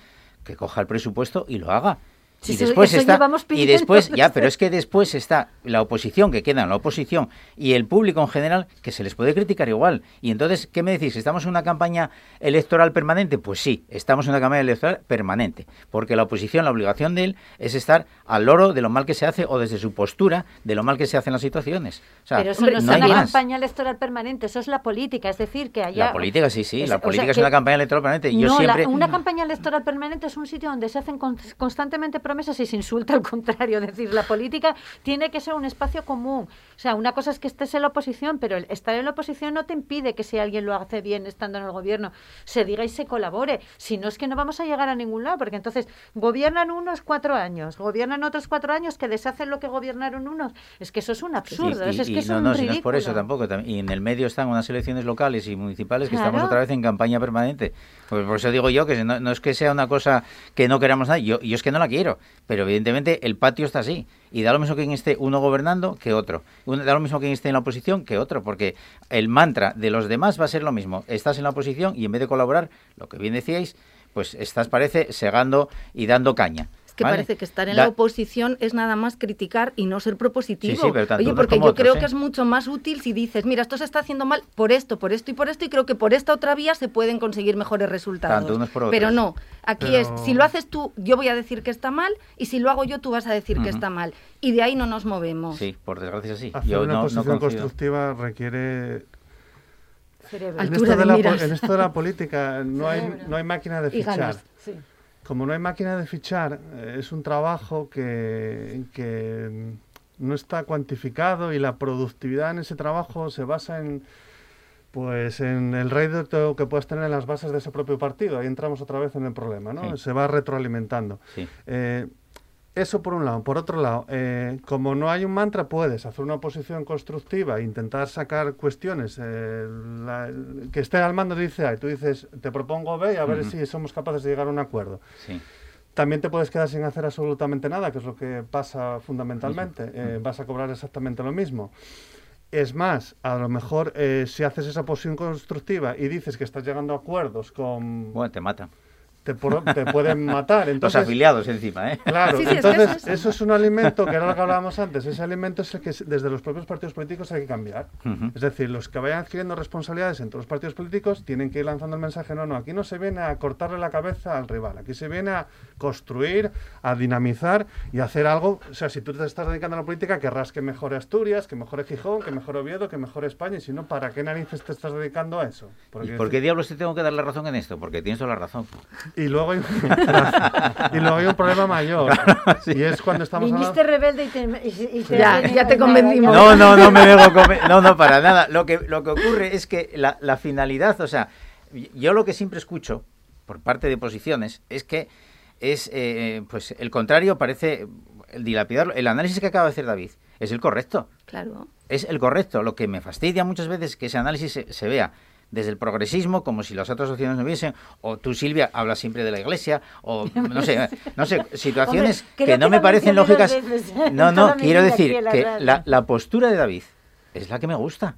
que coja el presupuesto y lo haga. Y después eso está y después ya pero es que después está la oposición que queda en la oposición y el público en general que se les puede criticar igual. Y entonces qué me decís estamos en una campaña electoral permanente pues sí estamos en una campaña electoral permanente porque la oposición la obligación de él es estar al loro de lo mal que se hace o desde su postura de lo mal que se hacen las situaciones. O sea, Pero eso no es una más. campaña electoral permanente, eso es la política, es decir, que haya... La política, sí, sí, Es- la o sea, política es una campaña electoral permanente. Yo no, la- siempre... una campaña electoral permanente es un sitio donde se hacen con- constantemente promesas y se insulta al contrario. Es decir, la política tiene que ser un espacio común. O sea, una cosa es que estés en la oposición, pero el estar en la oposición no te impide que si alguien lo hace bien estando en el gobierno, se diga y se colabore. Si no es que no vamos a llegar a ningún lado, porque entonces gobiernan unos cuatro años, gobiernan otros cuatro años que deshacen lo que gobiernaron unos. Es que eso es un absurdo, es, que es no, un no, ridículo. no es por eso tampoco. Y en el medio están unas elecciones locales y municipales que estamos otra vez en campaña permanente. Pues por eso digo yo que no, no es que sea una cosa que no queramos nada, yo, yo es que no la quiero, pero evidentemente el patio está así. Y da lo mismo quien esté uno gobernando que otro. Da lo mismo quien esté en la oposición que otro, porque el mantra de los demás va a ser lo mismo. Estás en la oposición y en vez de colaborar, lo que bien decíais, pues estás, parece, segando y dando caña. Es que ¿vale? parece que estar en la oposición es nada más criticar y no ser propositivo. Sí, sí, pero tanto Oye, porque como yo otros, creo ¿eh? que es mucho más útil si dices, mira, esto se está haciendo mal por esto, por esto y por esto, y creo que por esta otra vía se pueden conseguir mejores resultados. Tanto unos por Pero no, aquí Pero- es, si lo haces tú, yo voy a decir que está mal, y si lo hago yo, tú vas a decir que está mal. Y de ahí no nos movemos. Sí, por desgracia sí. Hacer Yo una no, no oposición coincido. constructiva requiere en Altura esto, de de la, en esto de la política no hay, no hay máquina de Y fichar. ganas. Sí. Como no hay máquina de fichar, eh, es un trabajo que, que mm, no está cuantificado y la productividad en ese trabajo se basa en pues en el rédito que puedes tener en las bases de ese propio partido. Ahí entramos otra vez en el problema, ¿no? Sí. Se va retroalimentando. Sí. Eh, eso por un lado. Por otro lado, eh, como no hay un mantra, puedes hacer una oposición constructiva, intentar sacar cuestiones. eh, la- que esté al mando dice A y tú dices, te propongo B y a ver si somos capaces de llegar a un acuerdo. Sí. También te puedes quedar sin hacer absolutamente nada, que es lo que pasa fundamentalmente. Eh, vas a cobrar exactamente lo mismo. Es más, a lo mejor eh, si haces esa posición constructiva y dices que estás llegando a acuerdos con... Bueno, te matan. Te, te pueden matar. Los afiliados encima, ¿eh? Claro, Sí, sí, es que entonces eso es- eso es un alimento que era lo que hablábamos antes. Ese alimento es el que desde los propios partidos políticos hay que cambiar. Es decir, los que vayan adquiriendo responsabilidades entre los partidos políticos tienen que ir lanzando el mensaje, no, no, aquí no se viene a cortarle la cabeza al rival, aquí se viene a construir, a dinamizar y a hacer algo. O sea, si tú te estás dedicando a la política, querrás que mejore Asturias, que mejore Gijón, que mejore Oviedo, que mejore España, y si no, ¿para qué narices te estás dedicando a eso? ¿Y Porque- por qué diablos te tengo que dar la razón en esto? Porque tienes toda la razón. Y luego hay, y luego hay un problema mayor, y es cuando estamos hablando... Viniste rebelde y te... y- y te- Ya, ya te convencimos. No, no, no me dejo comer. No, no, para nada. Lo que, lo que ocurre es que la, la finalidad, o sea, yo lo que siempre escucho por parte de posiciones es que es, eh, pues, el contrario parece el dilapidarlo. El análisis que acaba de hacer David es el correcto. Claro. Es el correcto. Lo que me fastidia muchas veces es que ese análisis se, se vea desde el progresismo, como si las otras opciones no hubiesen, o tú, Silvia, hablas siempre de la iglesia, o no sé, no sé, situaciones Hombre, que no que me parecen lógicas. en No, no, quiero decir la que la postura de David es la que me gusta,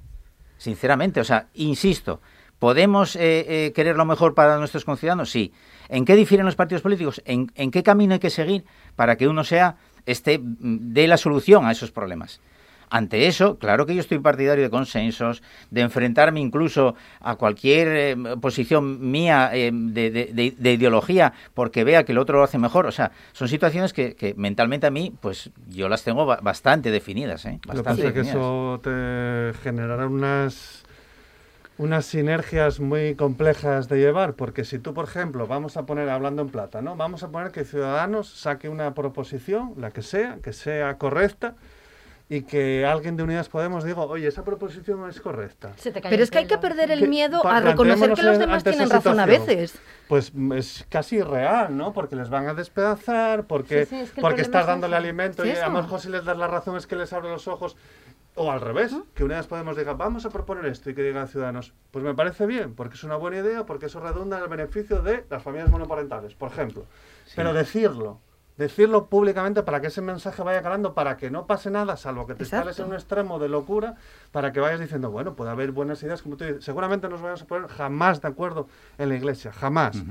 sinceramente. O sea, insisto, ¿podemos eh, eh, querer lo mejor para nuestros conciudadanos? Sí. ¿En qué difieren los partidos políticos? ¿En, en qué camino hay que seguir para que uno sea, este, dé la solución a esos problemas? Ante eso, claro que yo estoy partidario de consensos, de enfrentarme incluso a cualquier eh, posición mía eh, de, de- de- de ideología porque vea que el otro lo hace mejor. O sea, son situaciones que, que mentalmente a mí, pues yo las tengo ba- bastante definidas. ¿eh? Lo que Bastante pasa es que eso te generará unas unas sinergias muy complejas de llevar, porque si tú, por ejemplo, vamos a poner, hablando en plata, ¿no? Vamos a poner que Ciudadanos saque una proposición, la que sea, que sea correcta, y que alguien de Unidas Podemos diga, oye, esa proposición es correcta. Se te cae Pero es que hay que perder el miedo a reconocer que los demás tienen razón a veces. Pues es casi irreal, ¿no? Porque les van a despedazar, porque, Sí, sí, es que el porque estás es dándole alimento y a lo mejor si les das la razón es que les abre los ojos. O al revés, que Unidas Podemos diga, vamos a proponer esto y que digan Ciudadanos, pues me parece bien, porque es una buena idea, porque eso redunda en el beneficio de las familias monoparentales, por ejemplo. Pero decirlo, decirlo públicamente para que ese mensaje vaya calando, para que no pase nada, salvo que te Exacto. instales en un extremo de locura, para que vayas diciendo, bueno, puede haber buenas ideas, como tú dices, seguramente nos vamos a poner jamás de acuerdo en la iglesia, jamás.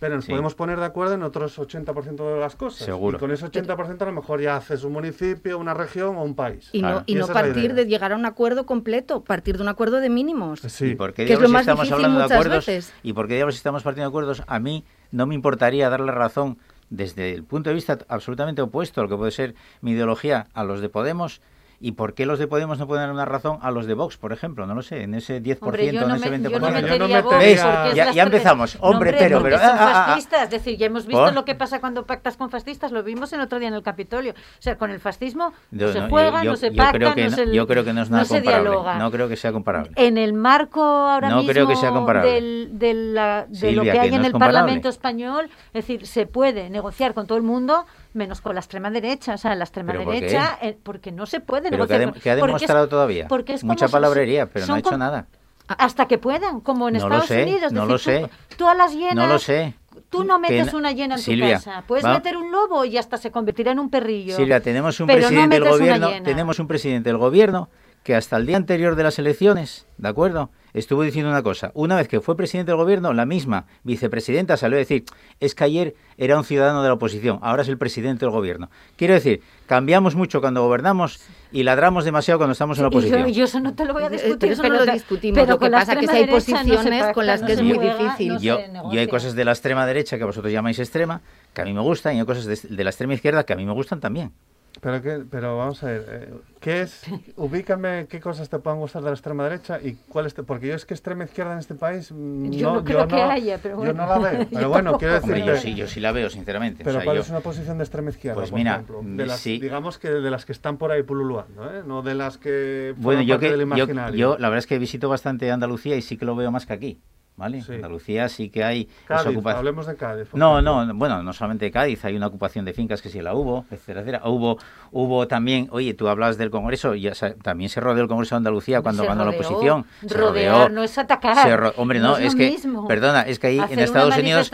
Pero nos Sí. podemos poner de acuerdo en otros 80% de las cosas. Seguro. Y con ese 80% a lo mejor ya haces un municipio, una región o un país. Y Claro. no, y Y no partir de llegar a un acuerdo completo, partir de un acuerdo de mínimos. Sí. ¿Y por qué Que es lo diablos más estamos difícil hablando de acuerdos? veces. ¿Y por qué diablos estamos partiendo de acuerdos? A mí no me importaría dar la razón desde el punto de vista absolutamente opuesto a lo que puede ser mi ideología a los de Podemos ¿Y por qué los de Podemos no pueden dar una razón a los de Vox, por ejemplo? No lo sé, en ese 10%, Hombre, yo no en ese me- 20%. yo no Bueno, yo no metería Vox metería- ¿Ves? porque es Ya- empezamos. No, Hombre, pero- pero- son ah, ah, ah. fascistas, es decir, ya hemos visto ¿Por? lo que pasa cuando pactas con fascistas, lo vimos el otro día en el Capitolio. O sea, con el fascismo no se no, juega, yo- no se pacta, creo que no no, se yo creo que no es nada se comparable. dialoga. No creo que sea comparable. En el marco ahora No mismo creo que sea comparable. del- de, la- de lo que hay que no en el. Parlamento español, es decir, se puede negociar con todo el mundo menos con la extrema derecha. O sea, la extrema ¿Pero por qué? derecha, eh, porque no se puede Pero ha, negociar. de- que ha es- demostrado todavía. porque es Mucha palabrería, pero no ha hecho nada. Hasta que puedan, como en No lo Estados sé, Unidos. no decir, lo sé. Tú a las hienas No lo sé. Tú no metes una hiena en Silvia, tu casa. Puedes va- meter un lobo y hasta se convertirá en un perrillo. Silvia, tenemos un Pero no presidente del gobierno, tenemos un presidente del gobierno que hasta el día anterior de las elecciones, ¿de acuerdo? Estuvo diciendo una cosa. Una vez que fue presidente del gobierno, la misma vicepresidenta salió a decir, es que ayer era un ciudadano de la oposición, ahora es el presidente del gobierno. Quiero decir, cambiamos mucho cuando gobernamos y ladramos demasiado cuando estamos en la Y yo, oposición. yo eso no te lo voy a discutir. pero eso no lo discutimos, pero lo que pasa que extrema sí hay no posiciones pacta, con las no que es muy juega, difícil. no yo, yo hay cosas de la extrema derecha que vosotros llamáis extrema, que a mí me gustan, y hay cosas de, de la extrema izquierda que a mí me gustan también. Pero, qué, pero vamos a ver, eh, ¿qué es? Ubícame qué cosas te puedan gustar de la extrema derecha y cuáles te... Porque yo es que extrema izquierda en este país... mm, Yo no creo que haya, pero Yo bueno. no la veo. Yo Pero bueno, quiero decirte... yo sí, yo sí la veo, sinceramente. O Pero sea, ¿cuál yo- es una posición de extrema izquierda, Pues por mira, ejemplo? De las, sí. Digamos que de las que están por ahí pululuando, ¿eh? No de las que Bueno, yo parte que del yo, yo la verdad es que visito bastante Andalucía y sí que lo veo más que aquí, ¿vale? Sí. Andalucía sí que hay esa Cádiz, ocupación. hablemos de Cádiz. No, ejemplo. no, bueno, no solamente Cádiz, hay una ocupación de fincas que sí la hubo, etcétera, etcétera. Hubo, hubo también, oye, tú hablas del Congreso, ya sa- también se rodeó el Congreso de Andalucía cuando Se ganó la oposición. Se Rodear rodeó. no es atacar. se ro- hombre, no, No es que, mismo. perdona, es que ahí Hacer en Estados Unidos,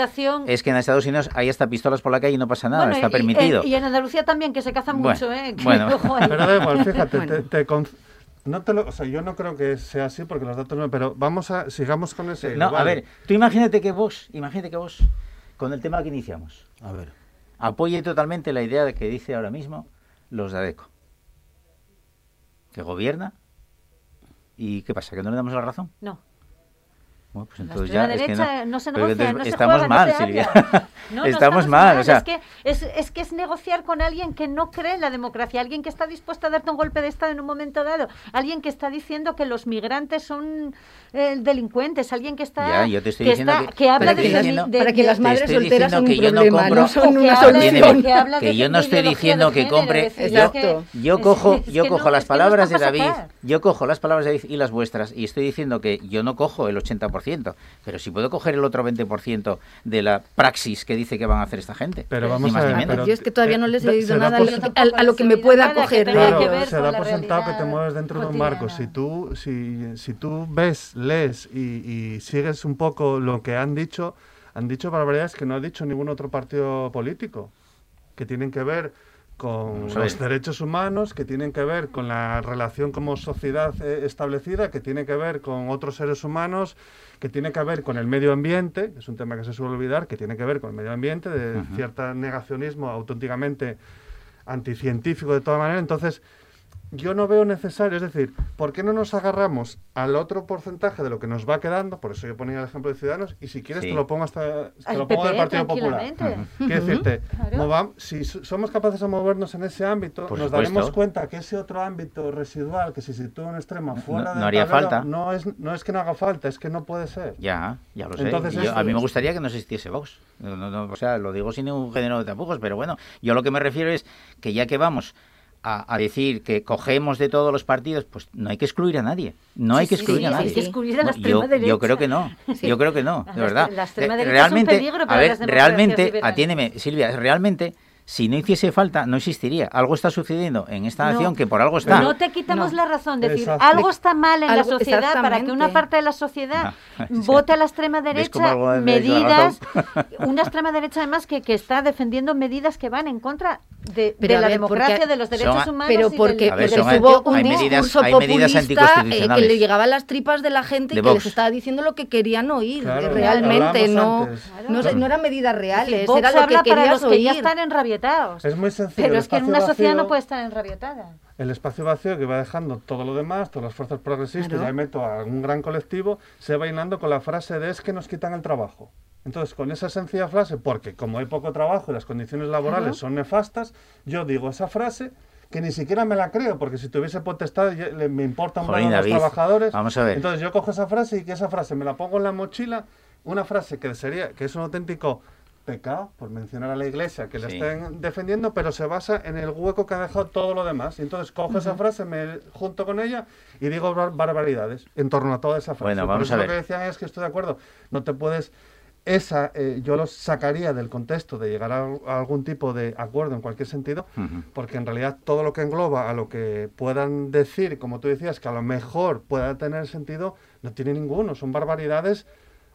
es que en Estados Unidos hay hasta pistolas por la calle y no pasa nada, Bueno, está y- permitido. Y, y en Andalucía también, que se caza Bueno, mucho, ¿eh? Que bueno. Pero da igual, fíjate, Bueno. te, te con- no te lo, o sea, yo no creo que sea así porque los datos no, pero vamos a, sigamos con ese. No, a ver, tú imagínate que vos, imagínate que vos, con el tema que iniciamos, A ver. apoye totalmente la idea de que dice ahora mismo los de ADECO. Que gobierna. ¿Y qué pasa? ¿Que no le damos la razón? No. Bueno, pues La entonces extrema ya es que derecha no, se negocia, entonces no se estamos juega, no mal, se Silvia. No, no estamos mal, o sea, Es que es, es que es negociar con alguien que no cree en la democracia, alguien que está dispuesto a darte un golpe de Estado en un momento dado, alguien que está diciendo que los migrantes son eh, delincuentes, alguien que está Ya, yo te estoy que, diciendo está- que- que habla de, diciendo- de- Para que de- las Te madres estoy solteras son un que yo no problema, no son que una habla de- solución. que habla de que yo no estoy diciendo de que compre yo, cojo yo cojo no- las no palabras de David yo cojo las palabras de David y las vuestras y estoy diciendo que yo no cojo el 80% pero si puedo coger el otro 20% de la praxis que dice que van a hacer esta gente Pero Ni vamos más a ni ver, menos. pero- Yo es que todavía no les he oído da nada por- a lo, a- a lo que me pueda coger. Claro, que ver se da por sentado que te mueves dentro de un marco. Si tú, si, si tú ves, lees y, y sigues un poco lo que han dicho, han dicho barbaridades que no ha dicho ningún otro partido político, que tienen que ver con los derechos humanos, que tienen que ver con la relación como sociedad eh, establecida, que tiene que ver con otros seres humanos, que tiene que ver con el medio ambiente, que es un tema que se suele olvidar, que tiene que ver con el medio ambiente, de cierto negacionismo auténticamente anticientífico de toda manera. Entonces, yo no veo necesario, es decir, ¿por qué no nos agarramos al otro porcentaje de lo que nos va quedando? Por eso yo ponía el ejemplo de Ciudadanos, y si quieres Sí. te lo pongo hasta te lo pongo del PP, Partido Popular. Quiero decirte, Claro. movam- si so- somos capaces de movernos en ese ámbito, Por nos supuesto. daremos cuenta que ese otro ámbito residual que se sitúa en extrema fuera no del haría tablero, falta. No es, no es que no haga falta, es que no puede ser. Ya, ya lo sé. Entonces yo- a mí me gustaría que no existiese Vox. No, no, no, o sea, lo digo sin ningún género de tapujos, pero bueno, yo lo que me refiero es que ya que vamos a, a decir que cogemos de todos los partidos, pues no hay que excluir a nadie. No hay que Sí, excluir sí, a sí, nadie. hay que excluir a la extrema yo, derecha. yo creo que no. Sí. Yo creo que no, de verdad. la extrema Eh, derecha es un realmente, peligro a para ver, las realmente, atiéndeme, Silvia, realmente si no hiciese falta, no existiría. Algo está sucediendo en esta No. nación que por algo está. No te quitamos No. la razón de decir Exacto. algo está mal en la sociedad para que una parte de la sociedad Ah, vote a la extrema ¿Ves cómo derecha medidas, una extrema derecha además que, que está defendiendo medidas que van en contra de, la ver, democracia, porque- de los derechos Son- humanos. Pero y porque, ver, porque son- hubo un hay medidas- discurso hay medidas populista eh, que le llegaba a las tripas de la gente y que les estaba diciendo lo que querían oír. Claro, que realmente no, no, se- no eran medidas Es reales, Vox era lo que querías que ya oír. están enrabietados. Es muy sencillo. Pero es que en una sociedad vacío- no puede estar enrabietada. el espacio vacío que va dejando todo lo demás, todas las fuerzas progresistas, Claro. ya meto a un gran colectivo, se va llenando con la frase de es que nos quitan el trabajo. Entonces, con esa sencilla frase, porque como hay poco trabajo y las condiciones laborales Claro. son nefastas, yo digo esa frase que ni siquiera me la creo, porque si tuviese potestad le- me importan más los trabajadores. vamos a ver. Entonces yo cojo esa frase y que esa frase me la pongo en la mochila, una frase que sería, que es un auténtico pecado, por mencionar a la iglesia, que le Sí. estén defendiendo, pero se basa en el hueco que ha dejado todo lo demás. Y entonces cojo esa frase, me junto con ella y digo bar- barbaridades en torno a toda esa frase. Bueno, vamos eso a lo ver. que decían es que estoy de acuerdo, no te puedes esa eh, yo lo sacaría del contexto de llegar a, a algún tipo de acuerdo en cualquier sentido, Ujú. porque en realidad todo lo que engloba a lo que puedan decir, como tú decías, que a lo mejor pueda tener sentido, no tiene ninguno, son barbaridades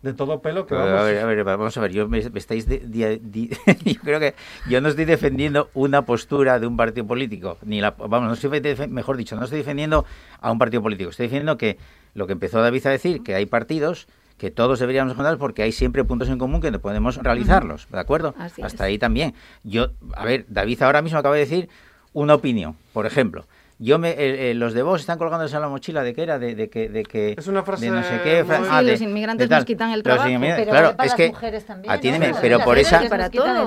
de todo pelo que vamos... a, ver, a ver, vamos a ver, yo me, me estáis de- yo creo que yo no estoy defendiendo una postura de un partido político, ni la vamos, no estoy mejor dicho, no estoy defendiendo a un partido político, estoy defendiendo que lo que empezó David a decir, que hay partidos que todos deberíamos juntar porque hay siempre puntos en común que no podemos realizarlos, ¿de acuerdo? Así Hasta es. ahí también. Yo, a ver, David ahora mismo acaba de decir una opinión, por ejemplo. Yo me, eh, eh, los de vos están colgándose en la mochila de que era de, de que de que Es una frase de no sé qué fra- Sí, ah, de- los inmigrantes nos quitan el trabajo, inmigrantes, pero claro, para es las que mujeres también, atiéndeme, ¿no? pero por esa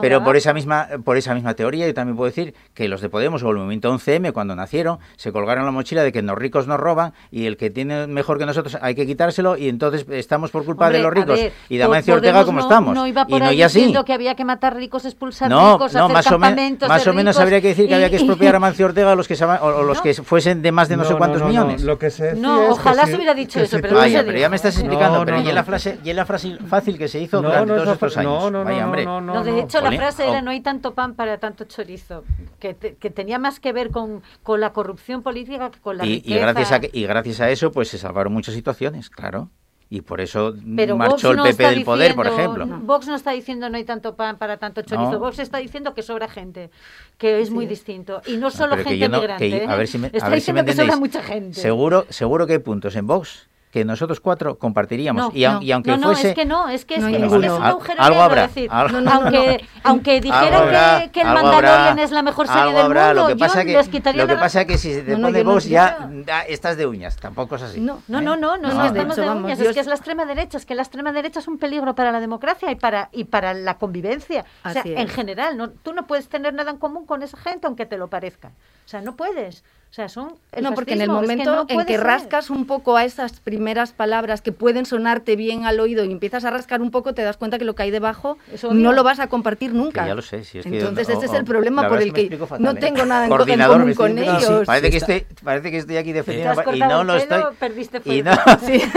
pero por esa misma por esa misma teoría yo también puedo decir que los de Podemos o el movimiento 11M cuando nacieron se colgaron la mochila de que los ricos nos roban y el que tiene mejor que nosotros hay que quitárselo y entonces estamos por culpa Hombre, de los a ricos ver, y de Amancio Ortega como no- estamos. No iba por y no ahí que había que matar ricos, expulsar no, ricos, no, hacer más o, menos campamentos más de o menos habría que decir que había que expropiar a Amancio Ortega a los que se, o, o los. Que fuesen de más de no, sé cuántos no, no, millones. Lo que se decía No, que ojalá se hubiera dicho eso, pero Vaya, pero ya me estás explicando, no, pero no. y la frase, y la frase fácil que se hizo No, durante todos estos años. no, no, Vaya, no, hombre. no, no, No, de no. hecho, la frase oh. era no hay tanto pan para tanto chorizo, que, te- que tenía más que ver con, con la corrupción política que con la y, y gracias a que- y gracias a eso pues se salvaron muchas situaciones, claro. Y por eso Pero marchó Vox el PP del poder, por ejemplo. Vox no está diciendo no hay tanto pan para tanto chorizo. No. Vox está diciendo que sobra gente, que es muy distinto. Y no solo pero que gente yo no- migrante. que- ¿eh? a ver si me, está a ver si me diciendo que sobra entendéis. mucha gente. Seguro, seguro que hay puntos en Vox que nosotros cuatro compartiríamos. No, y, au- no. y aunque no, no, fuese... es que no, es que es, No hay que, es, que es un agujero algo habrá, es decir, algo- aunque, aunque dijeran habrá, que, que el Mandalorian habrá, es la mejor serie algo del habrá, mundo, lo que yo pasa que, les quitaría lo que la- pasa que si te No, no, pone yo yo ya estás de uñas, tampoco es así. No. No, ¿eh? no, no, no, es estamos de uñas, yo es que es- es la extrema derecha, es que la extrema derecha es un peligro para la democracia y para y para la convivencia. O sea, en es. general, no, tú no puedes tener nada en común con esa gente aunque te lo parezca. O sea, no puedes. O sea, son el no, porque en el fascismo, es que momento no en que ser. rascas un poco a esas primeras palabras que pueden sonarte bien al oído y empiezas a rascar un poco, te das cuenta que lo que hay debajo no lo vas a compartir Que nunca. ya lo sé, si es que Entonces yo- ese o- es el problema por el que fatal, no ¿eh? tengo nada en común con ellos. Parece que, estoy, parece que estoy aquí Te defendiendo has y no el lo pelo, estoy perdiste y no,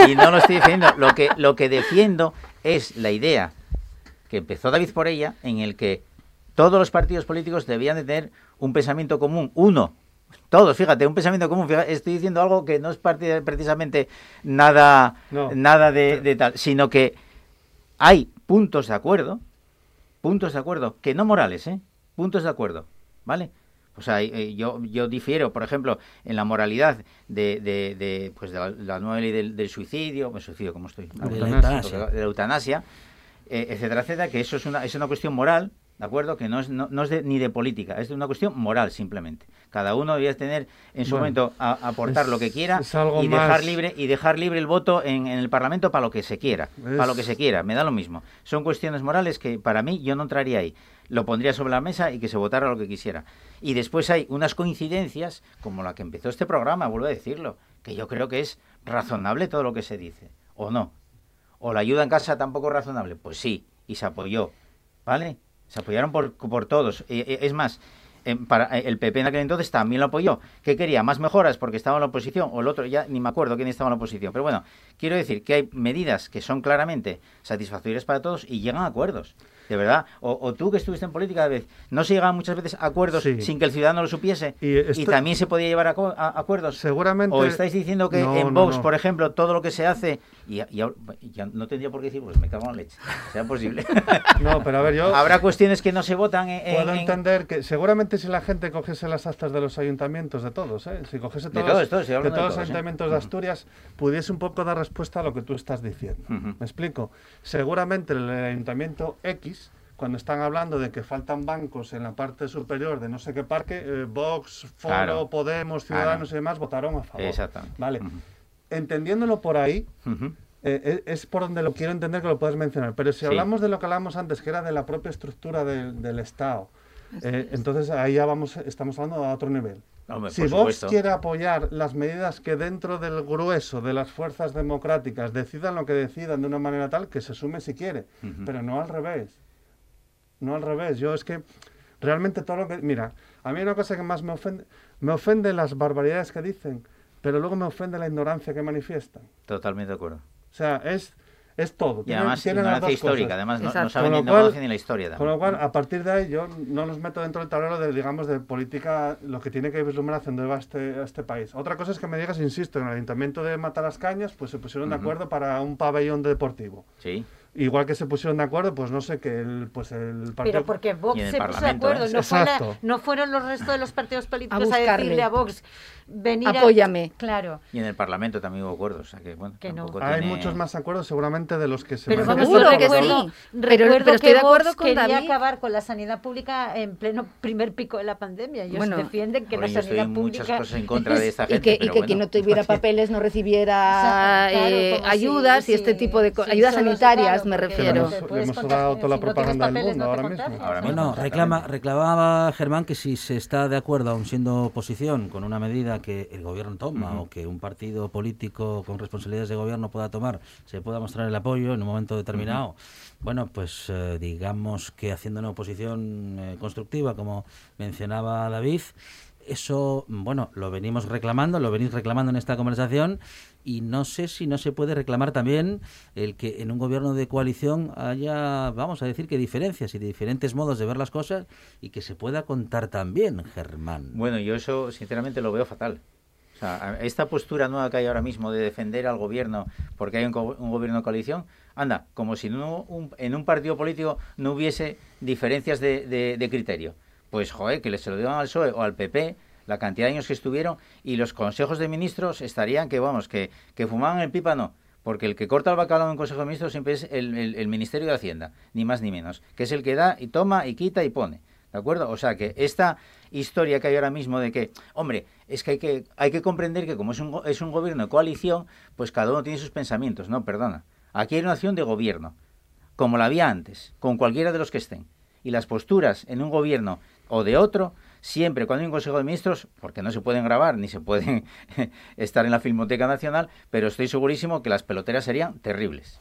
y no lo estoy defendiendo. Lo que, lo que defiendo es la idea que empezó David por ella, en el que todos los partidos políticos debían de tener un pensamiento común, uno, todos, fíjate, un pensamiento común. Fíjate, estoy diciendo algo que no es parte- precisamente nada, No. nada de, de tal, sino que hay puntos de acuerdo, puntos de acuerdo, que no morales, ¿eh? Puntos de acuerdo, ¿vale? O sea, eh, yo, yo difiero, por ejemplo, en la moralidad de, de, de, pues de la, la nueva ley del, del suicidio, suicidio, ¿cómo estoy? De la eutanasia. de la eutanasia, eh, etcétera, etcétera, que eso es una, es una cuestión moral, ¿de acuerdo? Que no es, no, no es de- ni de política, es de una cuestión moral simplemente. Cada uno debía tener en su Bueno, momento a- aportar es- lo que quiera y dejar más- libre y dejar libre el voto en, en el Parlamento para lo que se quiera, para lo que se quiera, me da lo mismo. Son cuestiones morales que para mí yo no entraría ahí. Lo pondría sobre la mesa y que se votara lo que quisiera. Y después hay unas coincidencias, como la que empezó este programa, vuelvo a decirlo, que yo creo que es razonable todo lo que se dice, o no. O la ayuda en casa tampoco es razonable, pues sí, y se apoyó, ¿vale? Se apoyaron por, por todos. Es más, em, para, eh, el PP en aquel entonces también lo apoyó. ¿Qué quería? ¿Más mejoras porque estaba en la oposición? O el otro, ya ni me acuerdo quién estaba en la oposición. Pero bueno, quiero decir que hay medidas que son claramente satisfactorias para todos y llegan a acuerdos. De verdad. O, o tú que estuviste en política, David, no se llegaban muchas veces a acuerdos Sí. sin que el ciudadano lo supiese. Y también se podía llevar a, a- acuerdos. Seguramente... ¿O estáis diciendo que No, en no, Vox, no. por ejemplo, todo lo que se hace, y, y no tendría por qué decir, pues me cago en la leche, sea posible. No, pero a ver, yo... Habrá cuestiones que no se votan en... Puedo en- entender que seguramente si la gente cogiese las actas de los ayuntamientos de todos, ¿eh? si cogiese De todos, de de todos los ¿eh? ayuntamientos de Asturias, pudiese un poco dar respuesta a lo que tú estás diciendo. ¿Me explico? Seguramente el ayuntamiento X, cuando están hablando de que faltan bancos en la parte superior de no sé qué parque, eh, Vox, Foro, Claro. Podemos, Claro. Ciudadanos y demás votaron a favor. Exactamente. Vale. Entendiéndolo por ahí, Ujú. eh, es, es por donde lo quiero entender que lo puedes mencionar. Pero si Sí. hablamos de lo que hablamos antes, que era de la propia estructura del, del Estado, eh, entonces ahí ya vamos, estamos hablando a otro nivel. Hombre, si Vox supuesto. quiere apoyar las medidas que dentro del grueso de las fuerzas democráticas decidan lo que decidan de una manera tal, que se sume si quiere, pero no al revés. No al revés. Yo es que realmente todo lo que... Mira, a mí hay una cosa que más me ofende, me ofende las barbaridades que dicen, pero luego me ofende la ignorancia que manifiestan. Totalmente de acuerdo. O sea, es, es todo. Y Tienen- además, tienen ignorancia histórica. cosas. Además, no, no saben ni cual- ni la historia. Con lo también. cual, a partir de ahí, yo no los meto dentro del tablero de, digamos, de política, lo que tiene que vislumbrar hacia dónde va este, este país. Otra cosa es que me digas, insisto, en el ayuntamiento de Matalascañas, pues se pusieron de acuerdo para un pabellón deportivo. Sí. Igual que se pusieron de acuerdo, pues no sé, que el, pues el partido... Pero porque Vox Y se puso de Parlamento, acuerdo, ¿eh? no, fue la- Exacto. no fueron los restos de los partidos políticos a, buscarle. decirle a Vox, venir a- Apóyame. Claro. Y en el Parlamento también hubo acuerdos. O sea que, bueno, Que no. Hay tiene- muchos más acuerdos seguramente de los que se Pero vamos, Seguro que recuerdo, sí. recuerdo Pero- pero estoy que de acuerdo Vox con quería David. acabar con la sanidad pública en pleno primer pico de la pandemia. Ellos Bueno, defienden que la yo estoy sanidad pública... muchas cosas en contra de esta y gente. que, y que bueno. quien no tuviera papeles no recibiera claro, eh, ayudas y este tipo de ayudas sanitarias, me refiero. Le hemos- le dado toda la si no tienes propaganda del mundo ahora mismo. contagias. Ahora mismo. Bueno, reclama, reclamaba Germán que si se está de acuerdo, aun siendo oposición, con una medida que el gobierno toma o que un partido político con responsabilidades de gobierno pueda tomar, se pueda mostrar el apoyo en un momento determinado. Bueno, pues eh, digamos que haciendo una oposición eh, constructiva, como mencionaba David, eso, bueno, lo venimos reclamando, lo venís reclamando en esta conversación y no sé si no se puede reclamar también el que en un gobierno de coalición haya, vamos a decir que diferencias y diferentes modos de ver las cosas y que se pueda contar también, Germán. Bueno, yo eso sinceramente lo veo fatal. O sea, esta postura nueva que hay ahora mismo de defender al gobierno porque hay un, un gobierno de coalición, anda, como si no, un- en un partido político no hubiese diferencias de, de- de criterio. Pues, joder, que les se lo digan al PSOE o al PP la cantidad de años que estuvieron y los consejos de ministros estarían que, vamos, que, que fumaban el pipa no. Porque el que corta el bacalao en Consejo de Ministros siempre es el, el- el Ministerio de Hacienda, ni más ni menos, que es el que da y toma y quita y pone. ¿De acuerdo? O sea que esta historia que hay ahora mismo de que, hombre, es que hay que, hay que comprender que como es un, es un gobierno de coalición, pues cada uno tiene sus pensamientos. No, perdona. Aquí hay una acción de gobierno, como la había antes, con cualquiera de los que estén. Y las posturas en un gobierno o de otro, siempre cuando hay un Consejo de Ministros, porque no se pueden grabar ni se pueden estar en la Filmoteca Nacional, pero estoy segurísimo que las peloteras serían terribles.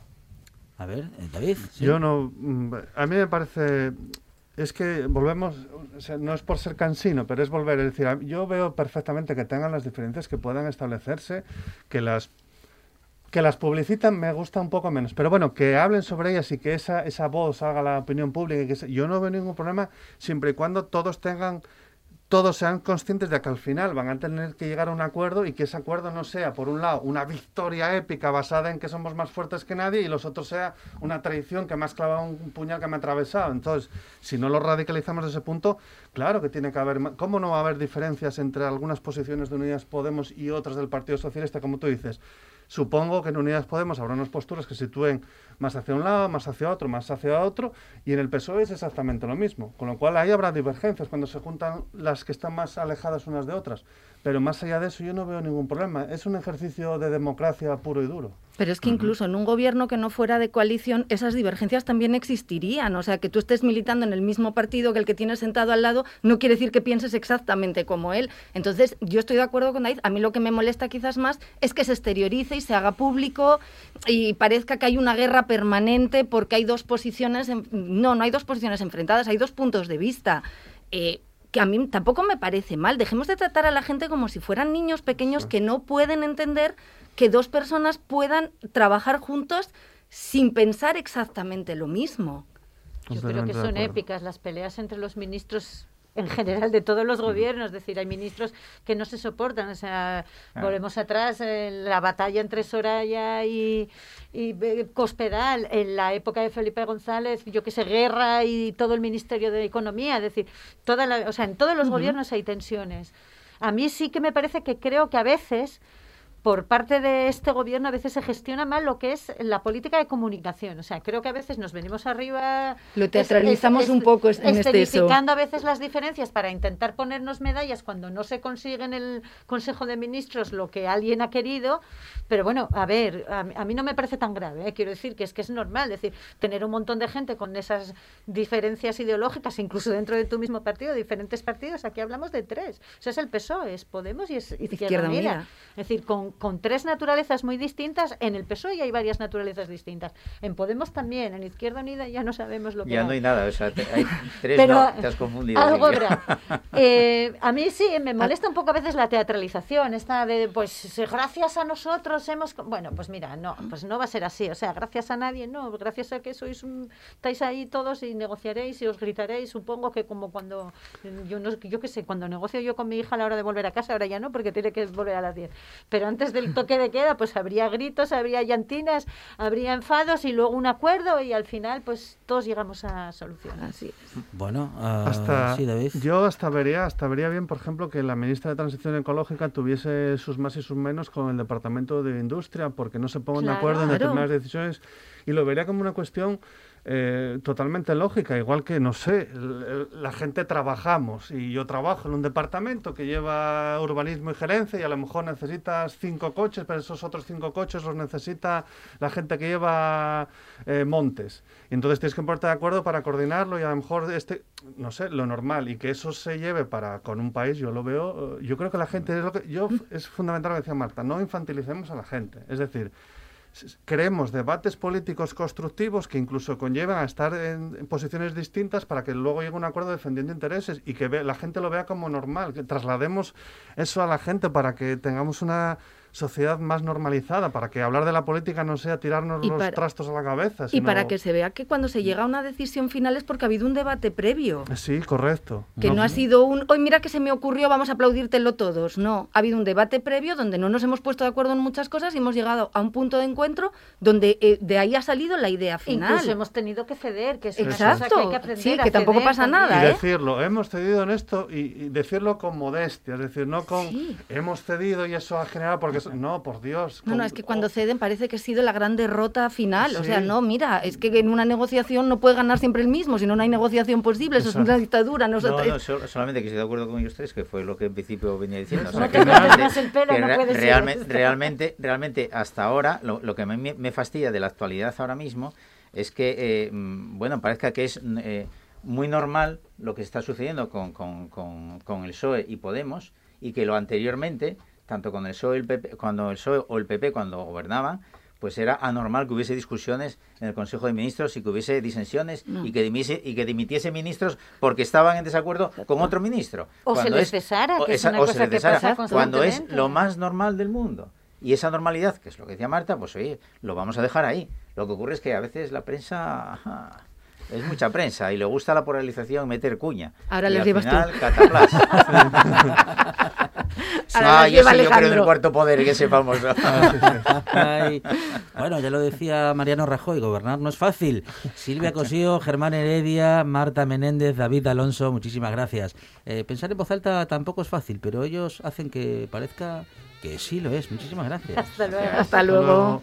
A ver, eh, David. ¿sí? Yo no. mm, A mí me parece. Es que volvemos. o sea, no es por ser cansino, pero es volver. Es decir, yo veo perfectamente que tengan las diferencias que puedan establecerse, que las. Que las publicitan me gusta un poco menos, pero bueno, que hablen sobre ellas y que esa, esa voz haga la opinión pública. Y que se- yo no veo ningún problema siempre y cuando todos tengan todos sean conscientes de que al final van a tener que llegar a un acuerdo y que ese acuerdo no sea, por un lado, una victoria épica basada en que somos más fuertes que nadie y los otros sea una traición que me has clavado un puñal que me ha atravesado. Entonces, si no lo radicalizamos de ese punto, claro que tiene que haber... ¿Cómo no va a haber diferencias entre algunas posiciones de Unidas Podemos y otras del Partido Socialista, como tú dices? Supongo que en Unidas Podemos habrá unas posturas que sitúen más hacia un lado, más hacia otro, más hacia otro, y en el PSOE es exactamente lo mismo. Con lo cual ahí habrá divergencias cuando se juntan las que están más alejadas unas de otras. Pero más allá de eso yo no veo ningún problema. Es un ejercicio de democracia puro y duro. Pero es que incluso en un gobierno que no fuera de coalición, esas divergencias también existirían. O sea, que tú estés militando en el mismo partido que el que tienes sentado al lado, no quiere decir que pienses exactamente como él. Entonces, yo estoy de acuerdo con David. A mí lo que me molesta quizás más es que se exteriorice y se haga público y parezca que hay una guerra permanente porque hay dos posiciones. en- No, no hay dos posiciones enfrentadas, hay dos puntos de vista. Eh, que a mí tampoco me parece mal. Dejemos de tratar a la gente como si fueran niños pequeños que no pueden entender que dos personas puedan trabajar juntos sin pensar exactamente lo mismo. Yo creo que son épicas las peleas entre los ministros en general de todos los gobiernos, es decir, hay ministros que no se soportan, o sea, Claro. volvemos atrás, en la batalla entre Soraya y, y eh, Cospedal, en la época de Felipe González, yo que sé, guerra y todo el Ministerio de Economía, es decir, toda la, o sea, en todos los gobiernos hay tensiones. A mí sí que me parece que creo que a veces por parte de este gobierno a veces se gestiona mal lo que es la política de comunicación. O sea, creo que a veces nos venimos arriba... Lo teatralizamos un poco en exceso. a veces las diferencias para intentar ponernos medallas cuando no se consigue en el Consejo de Ministros lo que alguien ha querido. Pero bueno, a ver, a, mí no me parece tan grave. ¿eh? Quiero decir que es que es normal. decir, tener un montón de gente con esas diferencias ideológicas, incluso dentro de tu mismo partido, diferentes partidos. Aquí hablamos de tres. O sea, es el PSOE, es Podemos y es Izquierda, Izquierda Unida. Es decir, con con tres naturalezas muy distintas. En el PSOE ya hay varias naturalezas distintas. En Podemos también, en Izquierda Unida ya no sabemos lo que Ya no hay nada, o sea, hay tres, Pero no, te has confundido. Algo eh, a mí sí, me molesta un poco a veces la teatralización, esta de, pues, gracias a nosotros hemos... Bueno, pues mira, no, pues no va a ser así, o sea, gracias a nadie, no, gracias a que sois estáis ahí todos y negociaréis y os gritaréis, supongo que como cuando, yo no yo qué sé, cuando negocio yo con mi hija a la hora de volver a casa, ahora ya no, porque tiene que volver a las 10, pero antes del toque de queda, pues habría gritos, habría llantinas, habría enfados y luego un acuerdo y al final, pues todos llegamos a solucionar. Así Bueno, uh, hasta, sí, David. Yo hasta vería, hasta vería bien, por ejemplo, que la ministra de Transición Ecológica tuviese sus más y sus menos con el Departamento de Industria, porque no se pongan de acuerdo en determinadas decisiones y lo vería como una cuestión eh, totalmente lógica, igual que, no sé, la gente trabajamos y yo trabajo en un departamento que lleva urbanismo y gerencia y a lo mejor necesitas cinco coches, pero esos otros cinco coches los necesita la gente que lleva eh, montes. Y entonces tienes que ponerte de acuerdo para coordinarlo y a lo mejor, este, no sé, lo normal y que eso se lleve para con un país, yo lo veo, yo creo que la gente, es lo que, yo, es fundamental lo que decía Marta, no infantilicemos a la gente. Es decir, creemos debates políticos constructivos que incluso conllevan a estar en, posiciones distintas para que luego llegue un acuerdo defendiendo intereses y que la gente lo vea como normal, que traslademos eso a la gente para que tengamos una sociedad más normalizada, para que hablar de la política no sea tirarnos los trastos a la cabeza. Y para que se vea que cuando se llega a una decisión final es porque ha habido un debate previo. Sí, correcto. Que no, ha sido un, hoy mira que se me ocurrió, vamos a aplaudírtelo todos. No, ha habido un debate previo donde no nos hemos puesto de acuerdo en muchas cosas y hemos llegado a un punto de encuentro donde eh, de ahí ha salido la idea final. Incluso hemos tenido que ceder, que es Exacto. que hay que aprender Sí, que tampoco pasa nada. Y ¿eh? decirlo, hemos cedido en esto y, decirlo con modestia, es decir, no con hemos cedido y eso ha generado porque... No, por Dios no, no, es que cuando ceden parece que ha sido la gran derrota final. O sea, no, mira, es que en una negociación no puede ganar siempre el mismo, si no, no hay negociación posible, eso es una dictadura. No, no, solamente que estoy de acuerdo con ellos tres, que fue lo que en principio venía diciendo. no te realmente, el pelo, no puede realmente, realmente, realmente, hasta ahora, lo, que a mí me fastidia de la actualidad ahora mismo es que, eh, mm, bueno, parezca que es... Eh, muy normal lo que está sucediendo con, con, con, con el PSOE y Podemos y que lo anteriormente tanto con el PSOE, el PP, cuando el PSOE o el PP cuando gobernaban, pues era anormal que hubiese discusiones en el Consejo de Ministros y que hubiese disensiones y, que dimitiese, y que dimitiese ministros porque estaban en desacuerdo con otro ministro. O se les cesara, que es una cosa que pasa cuando es lo más normal del mundo. Y esa normalidad, que es lo que decía Marta, pues oye, lo vamos a dejar ahí. Lo que ocurre es que a veces la prensa es mucha prensa y le gusta la polarización meter cuña. Ahora les llevas final, tú. ah, yo, sí, yo creo en el cuarto poder, que ese famoso. bueno, ya lo decía Mariano Rajoy, gobernar no es fácil. Silvia Cosío, Germán Heredia, Marta Menéndez, David Alonso, muchísimas gracias. Eh, pensar en voz alta tampoco es fácil, pero ellos hacen que parezca que sí lo es. Muchísimas gracias. Hasta luego. Hasta luego.